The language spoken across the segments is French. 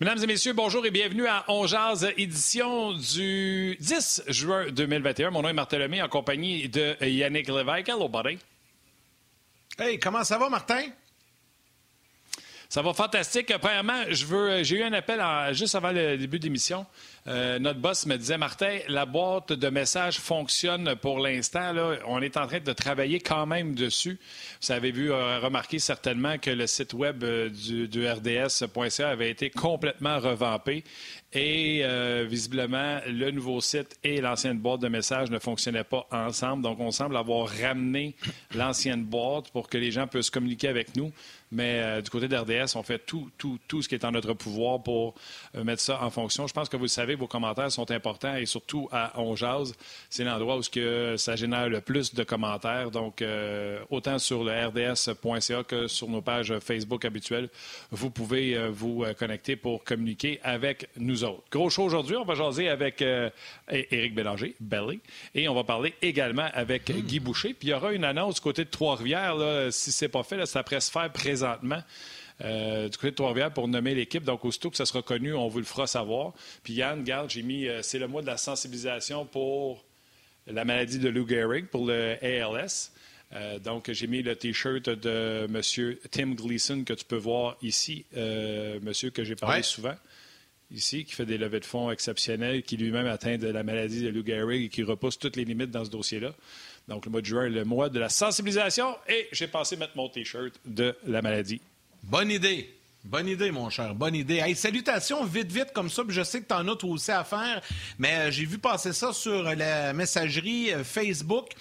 Mesdames et messieurs, bonjour et bienvenue à On édition du 10 juin 2021. Mon nom est Lemay en compagnie de Yannick Lévesque. Hello, buddy. Hey, comment ça va, Martin? Ça va fantastique. Premièrement, je veux, j'ai eu un appel juste avant le début d'émission. Euh, notre boss me disait, Martin, la boîte de messages fonctionne pour l'instant. On est en train de travailler quand même dessus. Vous avez vu, euh, remarqué certainement que le site web euh, du RDS.ca avait été complètement revampé. Et visiblement, le nouveau site et l'ancienne boîte de messages ne fonctionnaient pas ensemble. Donc, on semble avoir ramené l'ancienne boîte pour que les gens puissent communiquer avec nous. Mais euh, du côté d'RDS, on fait tout, tout, tout ce qui est en notre pouvoir pour euh, mettre ça en fonction. Je pense que vous le savez, vos commentaires sont importants et surtout à On c'est l'endroit où que ça génère le plus de commentaires. Donc, euh, autant sur le rds.ca que sur nos pages Facebook habituelles, vous pouvez vous connecter pour communiquer avec nous autres. Gros show aujourd'hui, on va jaser avec Éric Bélanger, Belly, et on va parler également avec hmm. Guy Boucher. Puis il y aura une annonce du côté de Trois-Rivières. Si ce n'est pas fait, là, ça pourrait se faire présenter présentement. Euh, du côté de Trois-Rivières pour nommer l'équipe. Donc, aussitôt que ça sera connu, on vous le fera savoir. Puis Yann, garde, j'ai mis, euh, c'est le mois de la sensibilisation pour la maladie de Lou Gehrig, pour le ALS. Euh, donc, j'ai mis le T-shirt de M. Tim Gleason que tu peux voir ici, monsieur que j'ai parlé souvent, ici, qui fait des levées de fonds exceptionnelles, qui lui-même atteint de la maladie de Lou Gehrig et qui repousse toutes les limites dans ce dossier-là. Donc, le mois de juin, le mois de la sensibilisation. Et j'ai pensé mettre mon T-shirt de la maladie. Bonne idée. Bonne idée, mon cher. Bonne idée. Hey, salutations, vite, vite, comme ça. je sais que tu en as toi aussi à faire, mais euh, j'ai vu passer ça sur la messagerie euh, Facebook.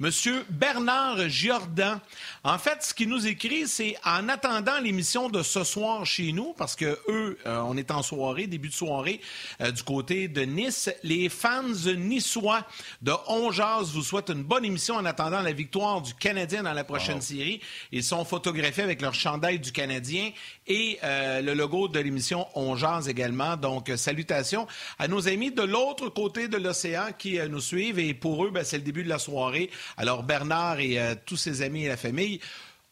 Monsieur Bernard Giordan. En fait, ce qu'il nous écrit, c'est en attendant l'émission de ce soir chez nous, parce que eux, euh, on est en soirée, début de soirée, euh, du côté de Nice. Les fans niçois de Ongeaz vous souhaitent une bonne émission en attendant la victoire du Canadien dans la prochaine série. Ils sont photographiés avec leur chandail du Canadien et euh, le logo de l'émission Ongeaz également. Donc, salutations à nos amis de l'autre côté de l'océan qui nous suivent et pour eux, ben, c'est le début de la soirée. Alors, Bernard et euh, tous ses amis et la famille,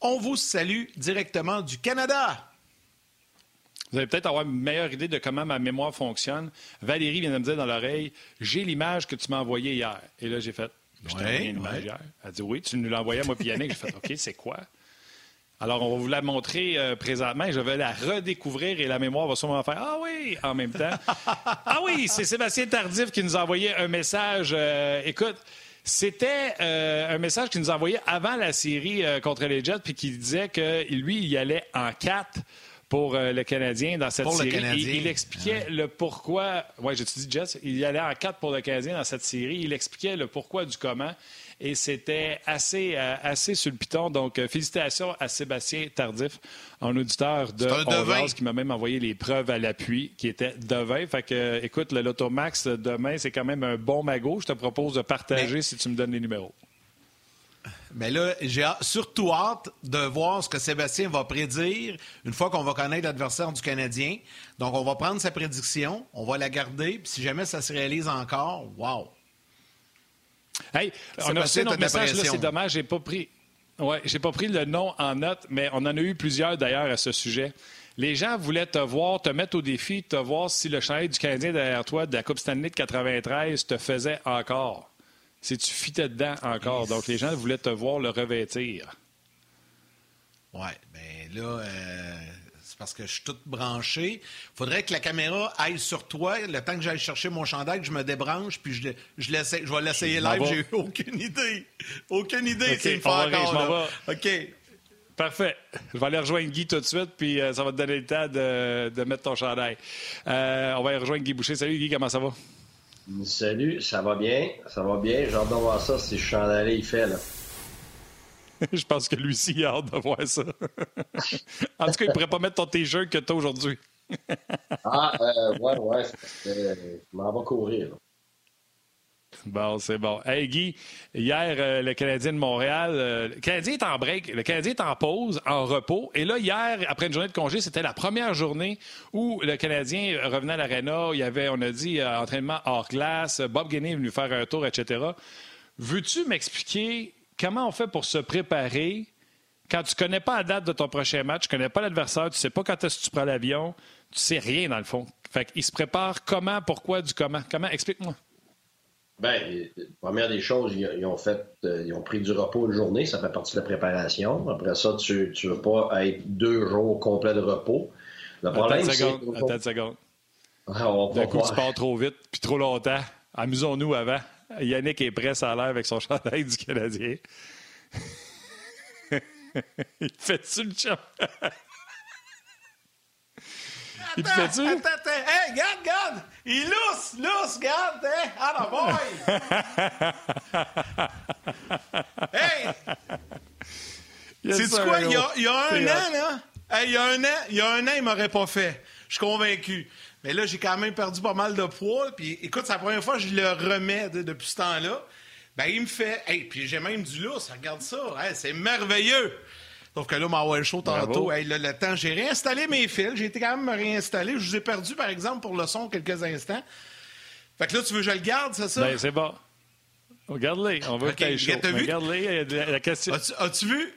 on vous salue directement du Canada. Vous allez peut-être avoir une meilleure idée de comment ma mémoire fonctionne. Valérie vient de me dire dans l'oreille J'ai l'image que tu m'as envoyée hier. Et là, j'ai fait Je t'ai envoyé une image hier. Elle dit Oui, tu nous l'as envoyée à moi, Yannick. J'ai fait OK, c'est quoi alors, on va vous la montrer euh, présentement je vais la redécouvrir et la mémoire va sûrement faire Ah oui, en même temps. ah oui, c'est Sébastien Tardif qui nous a envoyé un message. Euh, écoute, c'était euh, un message qu'il nous envoyait avant la série contre les Jets, puis qui disait que lui, il y allait en quatre pour le Canadien dans cette série. il expliquait le pourquoi. Oui, j'ai dit Jets? Il y allait en quatre pour le Canadien dans cette série. Il expliquait le pourquoi du comment et c'était assez, euh, assez sur le piton. Donc, euh, félicitations à Sébastien Tardif, un auditeur de Honduras, qui m'a même envoyé les preuves à l'appui, qui était devin. Fait que, écoute, le Lotomax demain, c'est quand même un bon magot. Je te propose de partager si tu me donnes les numéros. Mais là, j'ai surtout hâte de voir ce que Sébastien va prédire une fois qu'on va connaître l'adversaire du Canadien. Donc, on va prendre sa prédiction, on va la garder, puis si jamais ça se réalise encore, wow! Hey, on a reçu notre message, c'est dommage, j'ai pas pris. Ouais, j'ai pas pris le nom en note, mais on en a eu plusieurs d'ailleurs à ce sujet. Les gens voulaient te voir, te mettre au défi, te voir si le chantier du Canadien derrière toi de la Coupe Stanley de 93 te faisait encore. Si tu fitais dedans encore. Donc les gens voulaient te voir le revêtir. Ouais, bien là, euh, parce que je suis tout branché. Il faudrait que la caméra aille sur toi le temps que j'aille chercher mon chandail, que je me débranche, puis je, je, je vais l'essayer live. J'ai aucune idée. Aucune idée okay, me encore. OK. Parfait. Je vais aller rejoindre Guy tout de suite, puis euh, ça va te donner le temps de, de mettre ton chandail. Euh, on va aller rejoindre Guy Boucher. Salut Guy, comment ça va? Salut, ça va bien? Ça va bien? J'ai hâte de voir ça si le chandail il fait, là. je pense que lui aussi a hâte de voir ça. en tout cas, il ne pourrait pas mettre ton t-shirt que tu as aujourd'hui. ah, euh, ouais, ouais. Euh, je m'en vais courir. Bon, c'est bon. Hey Guy, hier, euh, le Canadien de Montréal, le Canadien est en break, le Canadien est en pause, en repos. Et là, hier, après une journée de congé, c'était la première journée où le Canadien revenait à l'aréna. Il y avait, on a dit, entraînement hors glace. Bob Guinée est venu faire un tour, etc. Veux-tu m'expliquer comment on fait pour se préparer quand tu connais pas la date de ton prochain match, tu connais pas l'adversaire, tu sais pas quand est-ce que tu prends l'avion, tu sais rien dans le fond. Fait qu'il se prépare comment, pourquoi, du comment. Comment? Explique-moi. Bien, première des choses, ils, ont fait, euh, ils ont pris du repos une journée, ça fait partie de la préparation. Après ça, tu ne veux pas être deux jours complets de repos. Le problème, c'est... Attends une seconde. D'un coup, tu pars trop vite, puis trop longtemps. Amusons-nous avant. Yannick est prêt, ça a l'air, avec son chandail du Canadien. Il fait-tu le chum? Il te fait-tu? Attends, attends, hey, regarde, regarde! Il lousse, lousse, regarde, hein? Ah, boy! hey! C'est quoi? Il y, a, il y a un an, là? Hey, il y a un an, il y a un an, il m'aurait pas fait. Je suis convaincu. Mais là, j'ai quand même perdu pas mal de poids. Puis écoute, c'est la première fois que je le remets depuis ce temps-là. Ben, il me fait. Hey, puis j'ai même du lousse, regarde ça. c'est merveilleux. Sauf que là, m'a chaud tantôt. Hey, là, le temps, j'ai réinstallé mes fils. J'ai été quand même me réinstaller. Je vous ai perdu, par exemple, pour le son quelques instants. Fait que là, tu veux que je le garde, c'est ça? Ben, c'est bon. Regarde-les. On veut okay, que. Regarde-les. La question... As-tu vu?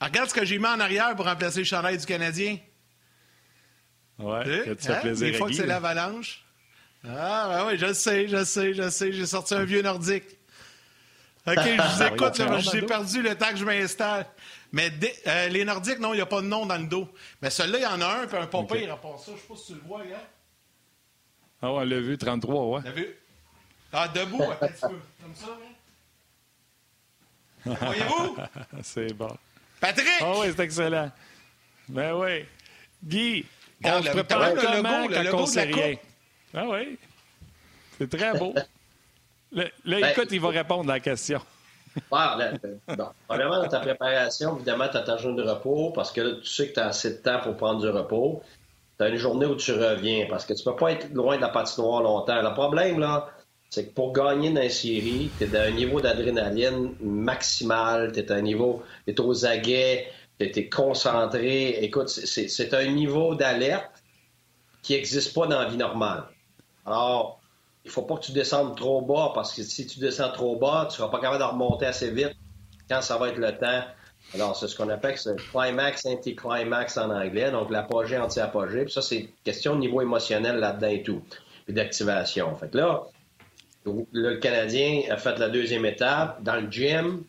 Regarde ce que j'ai mis en arrière pour remplacer le chandail du Canadien. Ouais, que tu hein? plaisir Des fois que c'est l'avalanche. Ah, ben oui, je sais, je sais, je sais. J'ai sorti un vieux nordique. OK, je vous écoute, j'ai perdu le temps que je m'installe. Mais euh, les Nordiques, non, il n'y a pas de nom dans le dos. Mais celui-là, il y en a un, puis un pas okay. pire à part ça. Je ne sais pas si tu le vois, gars. Ah ouais, on l'a vu, 33, ouais. T'as vu? Ah, debout, un petit peu. Comme ça, hein? Voyez-vous? c'est bon. Patrick! Ah oui, c'est excellent. Ben oui. Guy, on se prépare le comment logo, quand on sait rien? Ah oui. C'est très beau. là, ben, écoute, il va répondre à la question. Ah, bon. Premièrement, dans ta préparation, évidemment, tu as ta journée de repos parce que là, tu sais que tu as assez de temps pour prendre du repos. Tu as une journée où tu reviens parce que tu peux pas être loin de la patinoire longtemps. Le problème, là, c'est que pour gagner dans la série, tu es à un niveau d'adrénaline maximal, tu es à un niveau, tu es aux aguets, es concentré. Écoute, c'est un niveau d'alerte qui n'existe pas dans la vie normale. Alors, il faut pas que tu descendes trop bas parce que si tu descends trop bas, tu seras pas capable de remonter assez vite quand ça va être le temps. Alors, c'est ce qu'on appelle le climax anti-climax en anglais, donc l'apogée anti-apogée. Puis ça, c'est question de niveau émotionnel là-dedans et tout, puis d'activation. Fait là, le Canadien a fait la deuxième étape dans le gym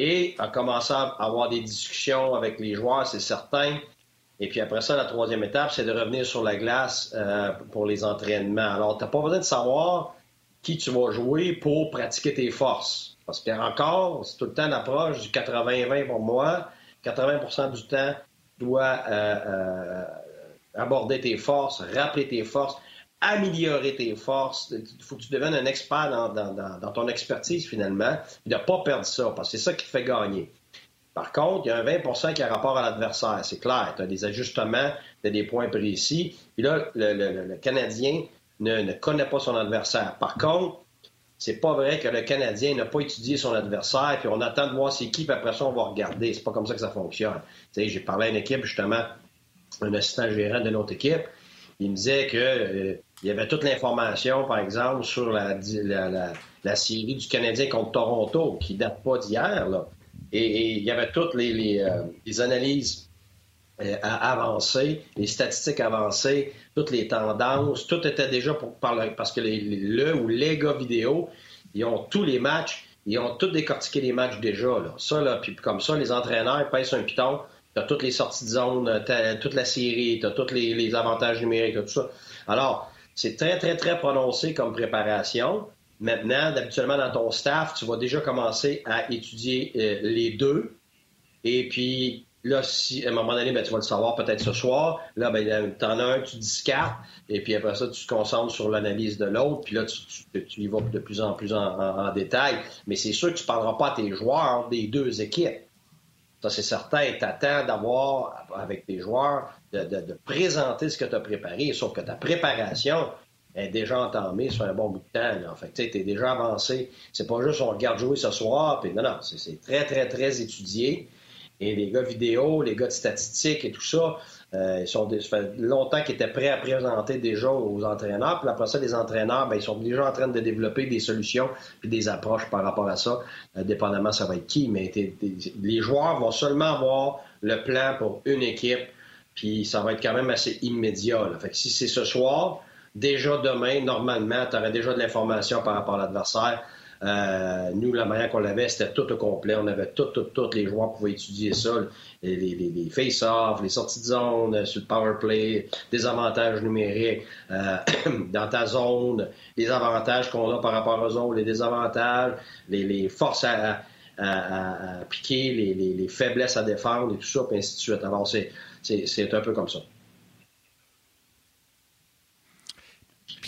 et a commencé à avoir des discussions avec les joueurs, c'est certain. Et puis après ça, la troisième étape, c'est de revenir sur la glace euh, pour les entraînements. Alors, tu n'as pas besoin de savoir qui tu vas jouer pour pratiquer tes forces. Parce que encore, c'est tout le temps l'approche du 80-20 pour moi. 80% du temps, tu dois euh, euh, aborder tes forces, rappeler tes forces, améliorer tes forces. Il faut que tu deviennes un expert dans, ton expertise finalement. Et de ne pas perdre ça, parce que c'est ça qui te fait gagner. Par contre, il y a un 20% qui a rapport à l'adversaire, c'est clair. Tu as des ajustements, tu as des points précis. Puis là, le, Canadien ne, connaît pas son adversaire. Par contre, c'est pas vrai que le Canadien n'a pas étudié son adversaire, puis on attend de voir ses équipes, après ça, on va regarder. C'est pas comme ça que ça fonctionne. Tu sais, j'ai parlé à une équipe, justement, un assistant gérant de notre équipe. Il me disait que euh, il y avait toute l'information, par exemple, sur la, la, série du Canadien contre Toronto, qui date pas d'hier, là. Et, il y avait toutes les, euh, analyses euh, avancées, les statistiques avancées, toutes les tendances, tout était déjà pour parce que le ou les gars vidéo, ils ont tous les matchs, ils ont tous décortiqué les matchs déjà. Là. Ça, là, puis comme ça, les entraîneurs pèsent un piton, tu as toutes les sorties de zone, toute la série, tu as tous les, les, avantages numériques, tout ça. Alors, c'est très, très, très prononcé comme préparation. Maintenant, habituellement, dans ton staff, tu vas déjà commencer à étudier euh, les deux. Et puis, là, si à un moment donné, ben, tu vas le savoir peut-être ce soir, là, tu en as un, tu discartes, et puis après ça, tu te concentres sur l'analyse de l'autre, puis là, tu, tu, y vas de plus en plus en, détail. Mais c'est sûr que tu ne parleras pas à tes joueurs des deux équipes. Ça, c'est certain. Tu attends d'avoir, avec tes joueurs, de, de présenter ce que tu as préparé, sauf que ta préparation, est déjà entamée sur un bon bout de temps. En fait, tu es déjà avancé. C'est pas juste on regarde jouer ce soir, puis non, non, c'est très, très, très étudié. Et les gars vidéo, les gars de statistiques et tout ça, Euh, ils sont, ça fait longtemps qu'ils étaient prêts à présenter déjà aux entraîneurs. Puis après ça, les entraîneurs, ben, ils sont déjà en train de développer des solutions puis des approches par rapport à ça. Euh, dépendamment, ça va être qui. Mais les joueurs vont seulement avoir le plan pour une équipe. Puis ça va être quand même assez immédiat. Là. Fait que si c'est ce soir, déjà demain, normalement, tu aurais déjà de l'information par rapport à l'adversaire. Euh, nous, la manière qu'on l'avait, c'était tout au complet. On avait tout, tout, tous les joueurs pouvaient étudier ça. Les, les, face-off, les sorties de zone euh, sur le power play, des avantages numériques euh, dans ta zone, les avantages qu'on a par rapport aux autres, les désavantages, les, forces à, piquer, les, faiblesses à défendre et tout ça, puis ainsi de suite. Alors, c'est un peu comme ça.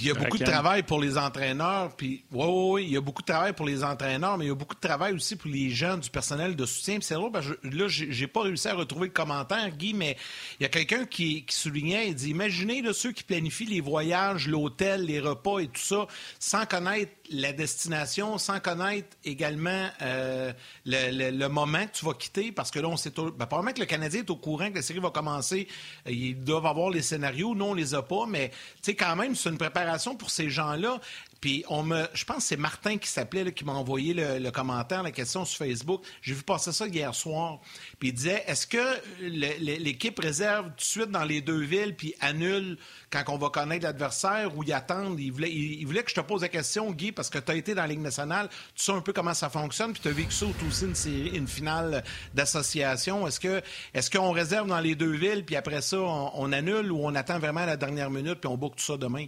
Il y a beaucoup de travail pour les entraîneurs. Puis, oui, oui, oui, il y a beaucoup de travail pour les entraîneurs, mais il y a beaucoup de travail aussi pour les gens du personnel de soutien. c'est drôle, parce que là, j'ai pas réussi à retrouver le commentaire, Guy, mais il y a quelqu'un qui, soulignait, il dit, imaginez ceux qui planifient les voyages, l'hôtel, les repas et tout ça, sans connaître la destination, sans connaître également euh, le, moment que tu vas quitter, parce que là, on sait... Ben, probablement que le Canadien est au courant que la série va commencer. Ils doivent avoir les scénarios. Nous, on les a pas, mais tu sais, quand même, c'est une préparation pour ces gens-là. Puis on me, je pense que c'est Martin qui s'appelait, qui m'a envoyé le, commentaire, la question sur Facebook. J'ai vu passer ça hier soir. Puis il disait, est-ce que l'équipe réserve tout de suite dans les deux villes puis annule quand on va connaître l'adversaire ou y attendent? Il voulait, il, voulait que je te pose la question, Guy, parce que tu as été dans la Ligue nationale, tu sais un peu comment ça fonctionne, puis tu as vécu ça aussi une, une finale d'association. Est-ce que est-ce qu'on réserve dans les deux villes puis après ça on, on annule ou on attend vraiment la dernière minute puis on boucle tout ça demain?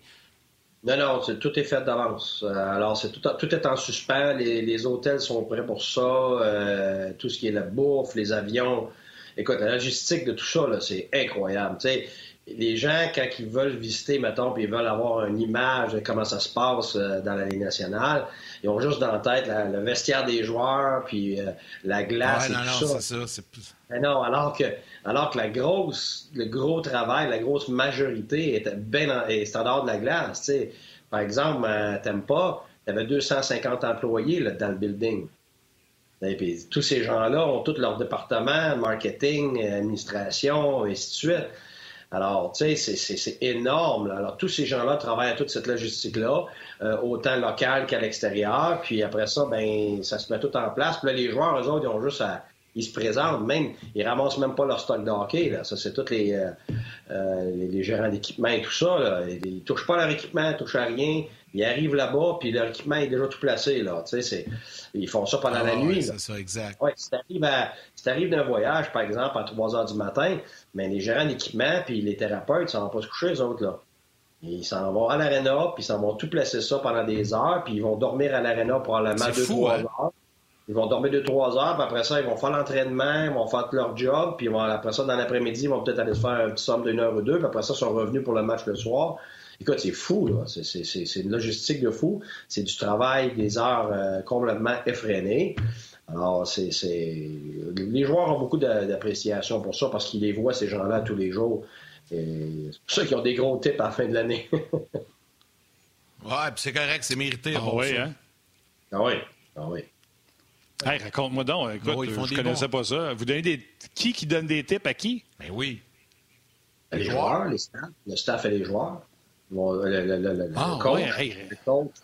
Non, non, tout est fait d'avance. Euh, alors, c'est tout, est en suspens. Les, hôtels sont prêts pour ça. Euh, tout ce qui est la bouffe, les avions. Écoute, la logistique de tout ça, c'est incroyable. Les gens, quand ils veulent visiter, mettons, puis ils veulent avoir une image de comment ça se passe euh, dans la Ligue nationale, ils ont juste dans la tête le vestiaire des joueurs, puis la glace et tout ça. ça. Mais non, alors que, alors que la grosse, le gros travail, la grosse majorité était bien est standard de la glace. Par exemple, à Tempa, il y avait 250 employés là, dans le building. Et puis, tous ces gens-là ont tous leur département, marketing, administration, et ainsi de suite. Alors, tu sais, c'est énorme. Alors, tous ces gens-là travaillent à toute cette logistique-là, euh, autant local qu'à l'extérieur. Puis après ça, ben, ça se met tout en place. Puis là, les joueurs, eux autres, ils ont juste ils se présentent même, ils ramassent même pas leur stock de hockey. Là. Ça, c'est tous les, euh, euh, les, gérants d'équipement et tout ça. Ils, touchent pas leur équipement, ils touchent à rien. Ils arrivent là-bas, puis leur équipement est déjà tout placé. Là. C'est, ils font ça pendant la ah nuit. C'est ça, exact. Ouais, si tu arrives d'un voyage, par exemple, à 3 heures du matin, mais les gérants d'équipement puis les thérapeutes, ils s'en vont pas se coucher, les autres. Là. Ils s'en vont à l'aréna, puis ils s'en vont tout placer ça pendant des heures, puis ils vont dormir à l'aréna probablement deux, trois hein? heures. Ils vont dormir deux, trois heures, puis après ça, ils vont faire l'entraînement, ils vont faire leur job, puis après ça, dans l'après-midi, ils vont peut-être aller se faire un petit somme d'une heure ou deux, puis après ça, ils sont revenus pour le match le soir. Écoute, c'est fou, là. C'est une logistique de fou. C'est du travail, des heures euh, complètement effrénées. Alors, c'est. Les joueurs ont beaucoup d'appréciation pour ça parce qu'ils les voient, ces gens-là, tous les jours. C'est pour ça qu'ils ont des gros tips à la fin de l'année. ouais, puis c'est correct, c'est mérité. Ah oui, hein? Ah oui, ah oui. Hey, raconte-moi donc. Écoute, je ne connaissais pas ça. Vous donnez des... Qui qui donne des tips à qui? Ben oui. Les, joueurs, les staffs. Le staff et les joueurs. Le, le, le, ah, coach,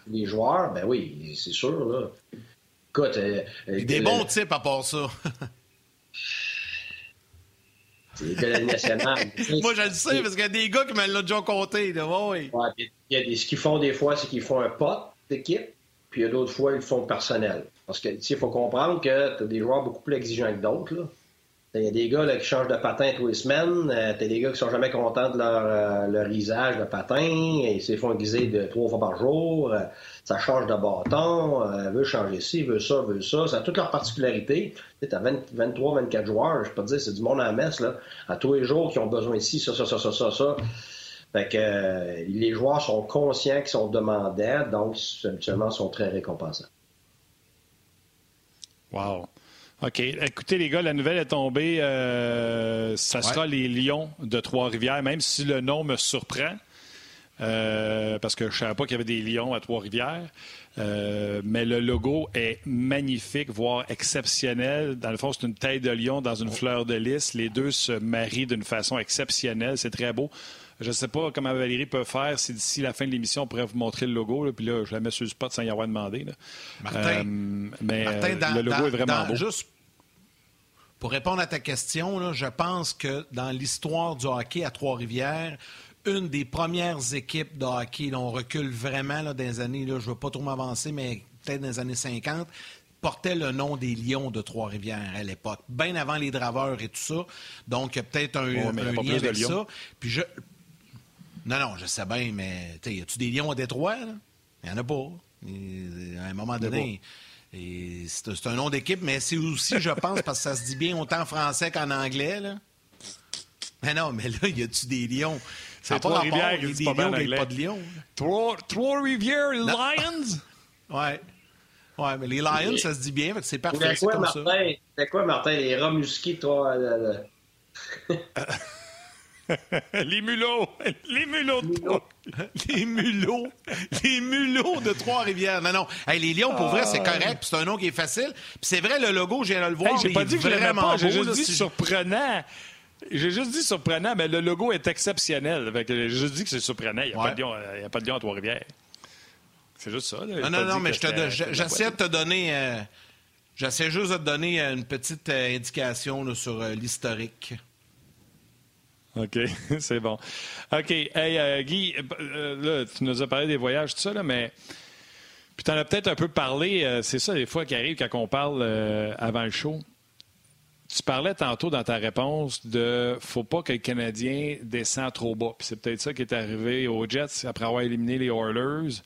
les joueurs, ben oui, c'est sûr. Là. Écoute, euh, euh des bons tips à part ça. nationale. Moi, je le sais, parce qu'il y a des gars qui me l'ont déjà compté. Là. Ouais, il y a des, ce qu'ils font des fois, c'est qu'ils font un pot d'équipe, puis il y a d'autres fois, ils le font personnel. Parce que, il faut comprendre que tu as des joueurs beaucoup plus exigeants que d'autres. Il y a des gars qui changent de patin tous les semaines. Euh, tu as des gars qui sont jamais contents de leur, euh, de patin. Ils se font guiser de trois fois par jour. Euh, ça change de bâton. veut changer ci, veut ça, veut ça. Ça a toutes leurs particularités. Tu as 23, 24 joueurs. Je peux te dire, c'est du monde à la messe. Là, à tous les jours qui ont besoin ici, ça, ça, ça, ça, ça, ça. Fait que les joueurs sont conscients qu'ils sont demandés, donc habituellement sont très récompensants. Wow. OK. Écoutez, les gars, la nouvelle est tombée. Euh, ça sera les Lions de Trois-Rivières, même si le nom me surprend. parce que je ne savais pas qu'il y avait des lions à Trois-Rivières. mais le logo est magnifique, voire exceptionnel. Dans le fond, c'est une tête de lion dans une fleur de lys. Les deux se marient d'une façon exceptionnelle. C'est très beau. Je ne sais pas comment Valérie peut faire si d'ici la fin de l'émission, on pourrait vous montrer le logo. puis là, je la mets sur le spot sans y avoir demandé. Martin, mais le logo est vraiment beau. Juste pour répondre à ta question, je pense que dans l'histoire du hockey à Trois-Rivières, une des premières équipes de hockey, on recule vraiment dans les années, là, je ne veux pas trop m'avancer, mais peut-être dans les années 50, portait le nom des Lions de Trois-Rivières à l'époque, bien avant les Draveurs et tout ça. Donc, peut-être un, lien avec ça. Puis je... Non, non, je sais bien, mais y a-tu des Lions à Détroit? Il n'y en a pas. à un moment donné, c'est un nom d'équipe, mais c'est aussi, je pense, parce que ça se dit bien autant en français qu'en anglais. Là. Mais non, mais là, y a-tu des lions? C'est Trois-Rivières qui dit pas bien anglais. pas de lions. Trois-Rivières Lions? ouais. Ouais, mais les Lions, ça se dit bien, c'est parfait. C'est quoi, Martin? C'est quoi, Martin? Les rats musqués, toi? les mulots! Les mulots de Trois... les mulots! Les mulots de Trois-Rivières. Non, non. les lions, pour vrai, c'est ah. correct. C'est un nom qui est facile. C'est vrai, le logo, j'ai le voir. j'ai pas dit que vraiment J'ai juste dit surprenant. J'ai juste dit surprenant, mais le logo est exceptionnel. J'ai juste dit que c'est surprenant. Il n'y a, pas de lion à Trois-Rivières. C'est juste ça. Non, non, non, mais j'essaie de te donner. Euh, j'essaie juste de te donner une petite euh, indication sur euh, l'historique. OK, c'est bon. OK. Hey, euh, Guy, euh, là, tu nous as parlé des voyages, tout ça, là, mais. Puis tu en as peut-être un peu parlé, euh, c'est ça des fois qui arrive quand on parle avant le show. Tu parlais tantôt dans ta réponse de faut pas que le Canadien descend trop bas. Puis c'est peut-être ça qui est arrivé aux Jets après avoir éliminé les Oilers.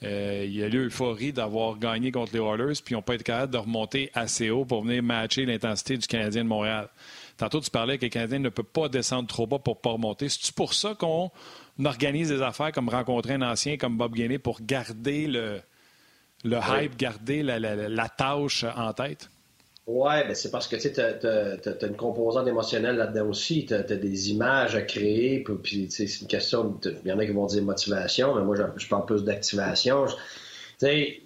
il y a eu l'euphorie d'avoir gagné contre les Oilers, puis ils n'ont pas été capables de remonter assez haut pour venir matcher l'intensité du Canadien de Montréal. Tantôt, tu parlais que les Canadiens ne peuvent pas descendre trop bas pour ne pas remonter. C'est-tu pour ça qu'on organise des affaires comme rencontrer un ancien comme Bob Gainey pour garder le, le hype, garder la, tâche en tête? Oui, ben c'est parce que tu as, une composante émotionnelle là-dedans aussi. Tu as, des images à créer. Puis, c'est une question. Il y en a qui vont dire motivation, mais moi, je, parle plus d'activation. Tu sais,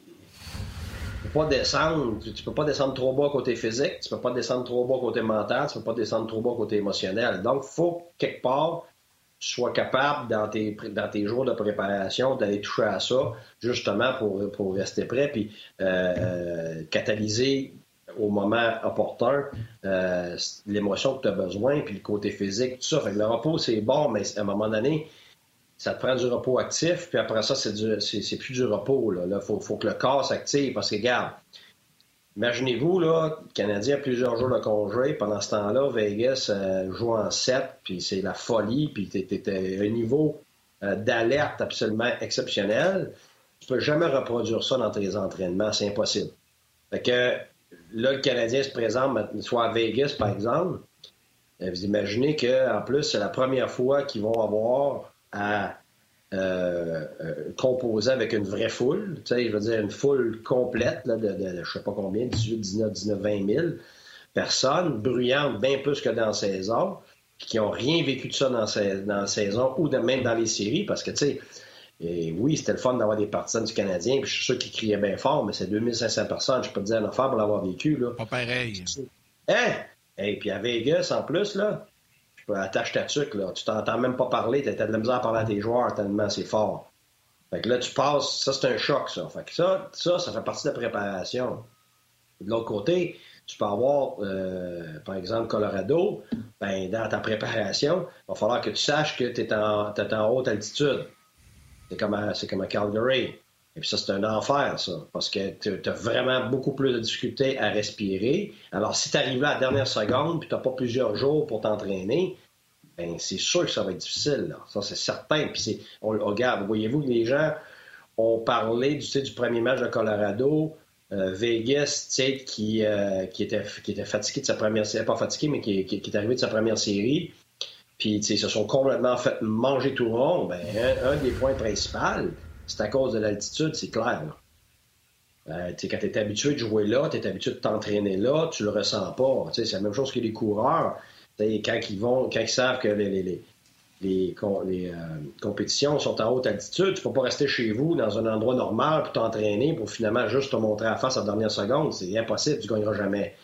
pas descendre, tu, peux pas descendre trop bas côté physique, tu peux pas descendre trop bas côté mental, tu peux pas descendre trop bas côté émotionnel. Donc, faut quelque part tu sois capable dans tes, dans tes jours de préparation d'aller toucher à ça, justement pour, pour rester prêt, puis euh, euh catalyser au moment opportun euh, l'émotion que tu as besoin, puis le côté physique, tout ça. Fait que le repos, c'est bon, mais à un moment donné, ça te prend du repos actif, puis après ça, c'est, c'est, plus du repos. Là. Il faut, que le corps s'active parce que, regarde, imaginez-vous, là, le Canadien a plusieurs jours de congé. Pendant ce temps-là, Vegas euh, joue en 7, puis c'est la folie, puis tu à un niveau euh, d'alerte absolument exceptionnel. Tu peux jamais reproduire ça dans tes entraînements, c'est impossible. Fait que là, le Canadien se présente, soit à Vegas, par exemple. Euh, vous imaginez qu'en plus, c'est la première fois qu'ils vont avoir à euh, euh, composer avec une vraie foule, tu sais, je veux dire une foule complète là, de, de, je sais pas combien, 18, 19, 19, 20 000 personnes, bruyantes bien plus que dans la saison, qui n'ont rien vécu de ça dans, dans la saison ou de, même dans les séries, parce que, tu sais, et oui, c'était le fun d'avoir des partisans du Canadien, puis je suis sûr qu'ils criaient bien fort, mais c'est 2500 personnes, je peux te dire un affaire pour l'avoir vécu. Là. Pas pareil. Hein? Et puis à Vegas, en plus, là, attache ta tuque, là. Tu t'entends même pas parler, t'as de la misère à parler à tes joueurs tellement c'est fort. Fait que là, tu passes, ça c'est un choc, ça. Fait que ça, ça, ça fait partie de la préparation. De l'autre côté, tu peux avoir, euh, par exemple, Colorado, ben, dans ta préparation, il va falloir que tu saches que tu es, en haute altitude. C'est comme, comme à Calgary. Et puis ça, c'est un enfer, ça, parce que tu as vraiment beaucoup plus de difficultés à respirer. Alors, si tu arrives à la dernière seconde, puis tu n'as pas plusieurs jours pour t'entraîner, ben, c'est sûr que ça va être difficile. Là. Ça, c'est certain. Puis c'est, on, regarde, voyez-vous que les gens ont parlé du, du premier match de Colorado, euh, Vegas, qui, euh, qui, était, fatigué de sa première série, pas fatigué, mais qui, qui, est arrivé de sa première série. Puis, ils se sont complètement fait manger tout rond. Ben, un des points principaux, c'est à cause de l'altitude, c'est clair. Euh, quand tu es habitué de jouer là, tu es habitué de t'entraîner là, tu le ressens pas. C'est la même chose que les coureurs. quand ils vont, quand ils savent que les, les, les compétitions sont en haute altitude. Tu ne peux pas rester chez vous dans un endroit normal pour t'entraîner pour finalement juste te montrer à face à la dernière seconde. C'est impossible, tu ne gagneras jamais.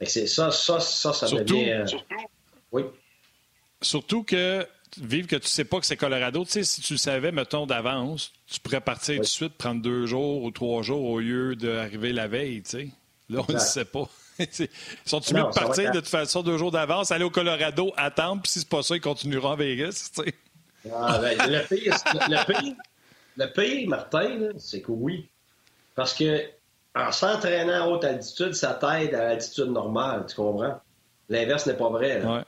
C'est ça, ça, ça, ça devient. Oui. Surtout que vivre que tu sais pas que c'est Colorado, tu sais, si tu le savais, mettons, d'avance, tu pourrais partir tout de suite, prendre deux jours ou trois jours au lieu d'arriver la veille, tu sais. Là, on ne sait pas. Sont-ils mieux de partir de toute façon deux jours d'avance, aller au Colorado, attendre, puis si c'est pas ça, ils continueront à Vegas, tu sais? Ah, ben, le, pire, le, pire, le pire, Martin, c'est que oui. Parce que en s'entraînant à haute altitude, ça t'aide à l'altitude normale, tu comprends? L'inverse n'est pas vrai. Là. Ouais.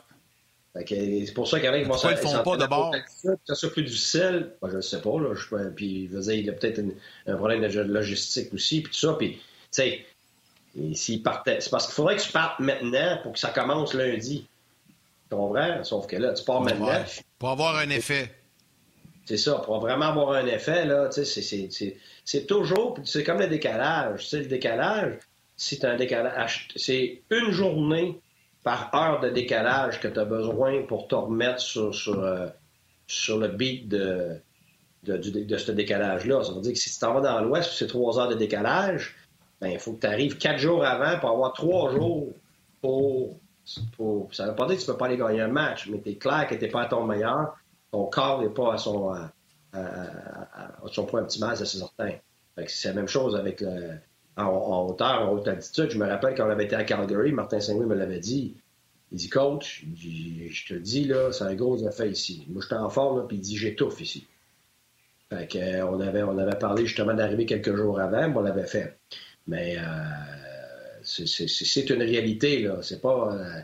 C'est pour ça qu'avec vont ils font pas d'abord? Ça soit plus difficile, ben, je ne sais pas. Là, je, puis, je il y a peut-être un problème de logistique aussi, puis tout ça. Puis, tu sais, s'ils partaient, c'est parce qu'il faudrait que tu partes maintenant pour que ça commence lundi. Tu comprends? Sauf que là, tu pars maintenant. Pour avoir un effet. C'est ça, pour vraiment avoir un effet, là, tu sais, c'est toujours, c'est comme le décalage. Tu sais, le décalage, c'est un décalage, c'est une journée par heure de décalage que tu as besoin pour te remettre sur, euh, le beat de, ce décalage-là. Ça veut dire que si tu t'en vas dans l'Ouest, c'est trois heures de décalage, ben, il faut que tu arrives quatre jours avant pour avoir trois jours pour. Ça ne veut pas dire que tu ne peux pas aller gagner un match, mais tu es clair que tu n'es pas à ton meilleur. Ton corps n'est pas à son, à, à, son point optimal, c'est certain. C'est la même chose avec le, en, hauteur, en haute altitude. Je me rappelle quand on avait été à Calgary, Martin Saint-Louis me l'avait dit. Il dit, coach, je te dis, là, c'est un gros effet ici. Moi, j'étais en forme, puis il dit, j'étouffe ici. Fait que, euh, on, avait, on avait parlé justement d'arriver quelques jours avant, mais on l'avait fait. Mais euh, c'est une réalité, là. C'est pas, euh,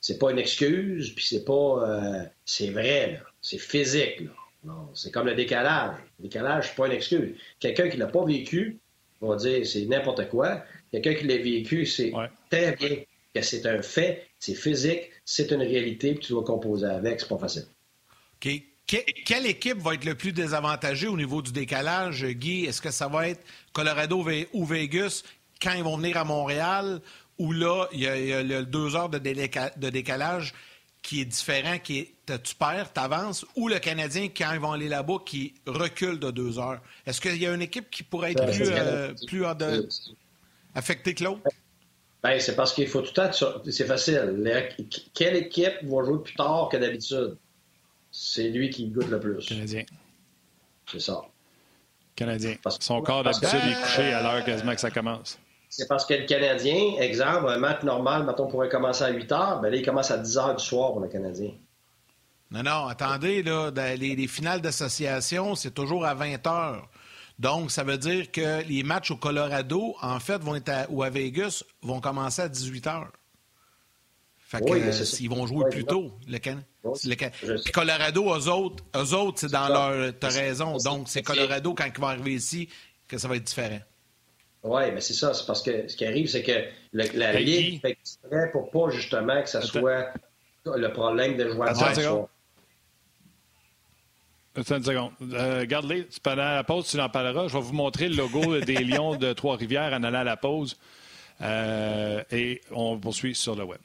c'est pas une excuse, puis c'est pas. c'est vrai, là. C'est physique, là. C'est comme le décalage. Le décalage, c'est pas une excuse. Quelqu'un qui l'a pas vécu, on va dire c'est n'importe quoi. Quelqu'un qui l'a vécu, c'est très bien que c'est un fait, c'est physique, c'est une réalité, puis tu dois composer avec, c'est pas facile. OK. quelle équipe va être le plus désavantagée au niveau du décalage, Guy? Est-ce que ça va être Colorado ou Vegas quand ils vont venir à Montréal, ou là, il y a, il deux heures de, de décalage qui est différent, qui est tu perds, tu avances, ou le Canadien, quand ils vont aller là-bas, qui recule de deux heures. Est-ce qu'il y a une équipe qui pourrait être plus, euh, plus affectée que l'autre? Ben, c'est parce qu'il faut tout le temps. C'est facile. Quelle équipe va jouer plus tard que d'habitude? C'est lui qui goûte le plus. Canadien. C'est ça. Canadien. Son corps d'habitude est couché à l'heure quasiment que ça commence. C'est parce que le Canadien, exemple, un match normal, mettons, pourrait commencer à 8 heures, ben là, il commence à 10 heures du soir pour le Canadien. Non, non, attendez, là, les, finales d'association, c'est toujours à 20 heures. Donc, ça veut dire que les matchs au Colorado, en fait, vont être ou à Vegas, vont commencer à 18 heures. Fait que, ils vont jouer plus tôt, le, Can... Puis Colorado, eux autres, eux autres c'est dans leur. T'as raison. Donc, c'est Colorado, quand ils vont arriver ici, que ça va être différent. Oui, mais c'est ça. C'est parce que ce qui arrive, c'est que la Ligue fait exprès pour pas justement que ça soit le problème de jouer à Attends une seconde. Euh, Garde-les. Pendant la pause, tu en parleras. Je vais vous montrer le logo des Lions de Trois-Rivières en allant à la pause. Euh, et on poursuit sur le web.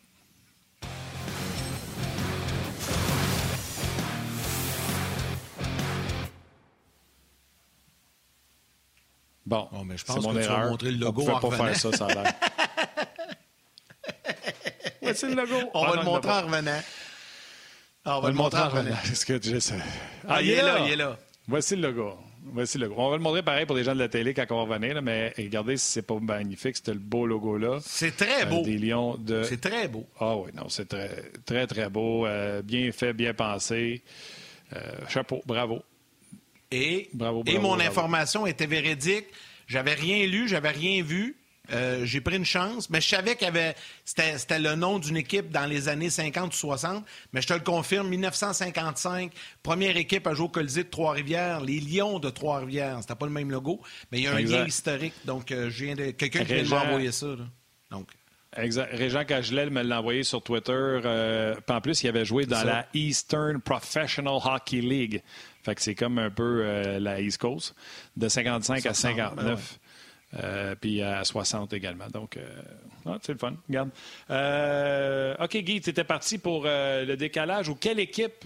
Bon, oh, mais je pense mon que erreur. Tu vas montrer le logo on ne pas faire ça, ça a l'air. Voici le logo. On va le montrer en revenant. Ah, on va le montrer en revenant. Est-ce que tu sais? Ah, ah, il, est là, il est là. Voici le logo. Voici le logo. On va le montrer pareil pour les gens de la télé quand on va revenir, mais regardez si c'est pas magnifique, c'était le beau logo là. C'est très beau. Euh, des lions de. C'est très beau. Ah oui, non, c'est très, très, très beau. Euh, bien fait, bien pensé. Euh, chapeau, bravo. Et, et mon information était véridique. J'avais rien lu, j'avais rien vu. Euh, j'ai pris une chance, mais je savais qu'il avait. C'était le nom d'une équipe dans les années 50 ou 60, mais je te le confirme, 1955, première équipe à jouer au Colisée de Trois-Rivières, les Lions de Trois-Rivières. C'était pas le même logo, mais il y a un lien historique. Donc, euh, je viens de. Quelqu'un qui vient de m'envoyer ça. Donc. Exact. Régent Cagelel me l'a envoyé sur Twitter. Euh, en plus, il avait joué dans la Eastern Professional Hockey League. Fait que c'est comme un peu euh, la East Coast, de 55 à 59. Ben euh, puis à 60 également. Donc, ah, c'est le fun. Regarde. OK, Guy, tu étais parti pour le décalage. Ou quelle équipe?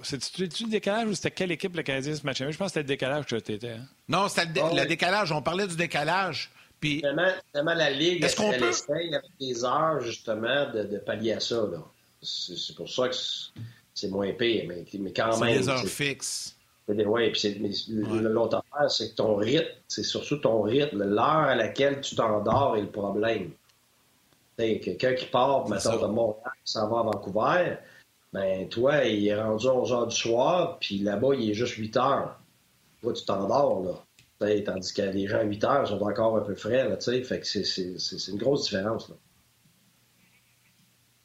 C'était-tu le décalage ou c'était quelle équipe le Canadien ce match Je pense que c'était le décalage que tu étais. Hein? Non, c'était le, ah décalage. On parlait du décalage. Puis... Tellement, la Ligue, est-ce qu'on peut... essaye avec des heures, justement, de, pallier à ça. C'est pour ça que c'est moins pire, mais, mais quand même... C'est des heures fixes. Oui, puis l'autre affaire, c'est que ton rythme, c'est surtout ton rythme, l'heure à laquelle tu t'endors est le problème. Quelqu'un qui part, mettons, de Montréal, qui s'en va à Vancouver, ben toi, il est rendu 11 h du soir, puis là-bas, il est juste 8 heures. Toi, tu t'endors, là. Tandis que les gens à 8 heures sont encore un peu frais, là, tu Fait que c'est une grosse différence, là.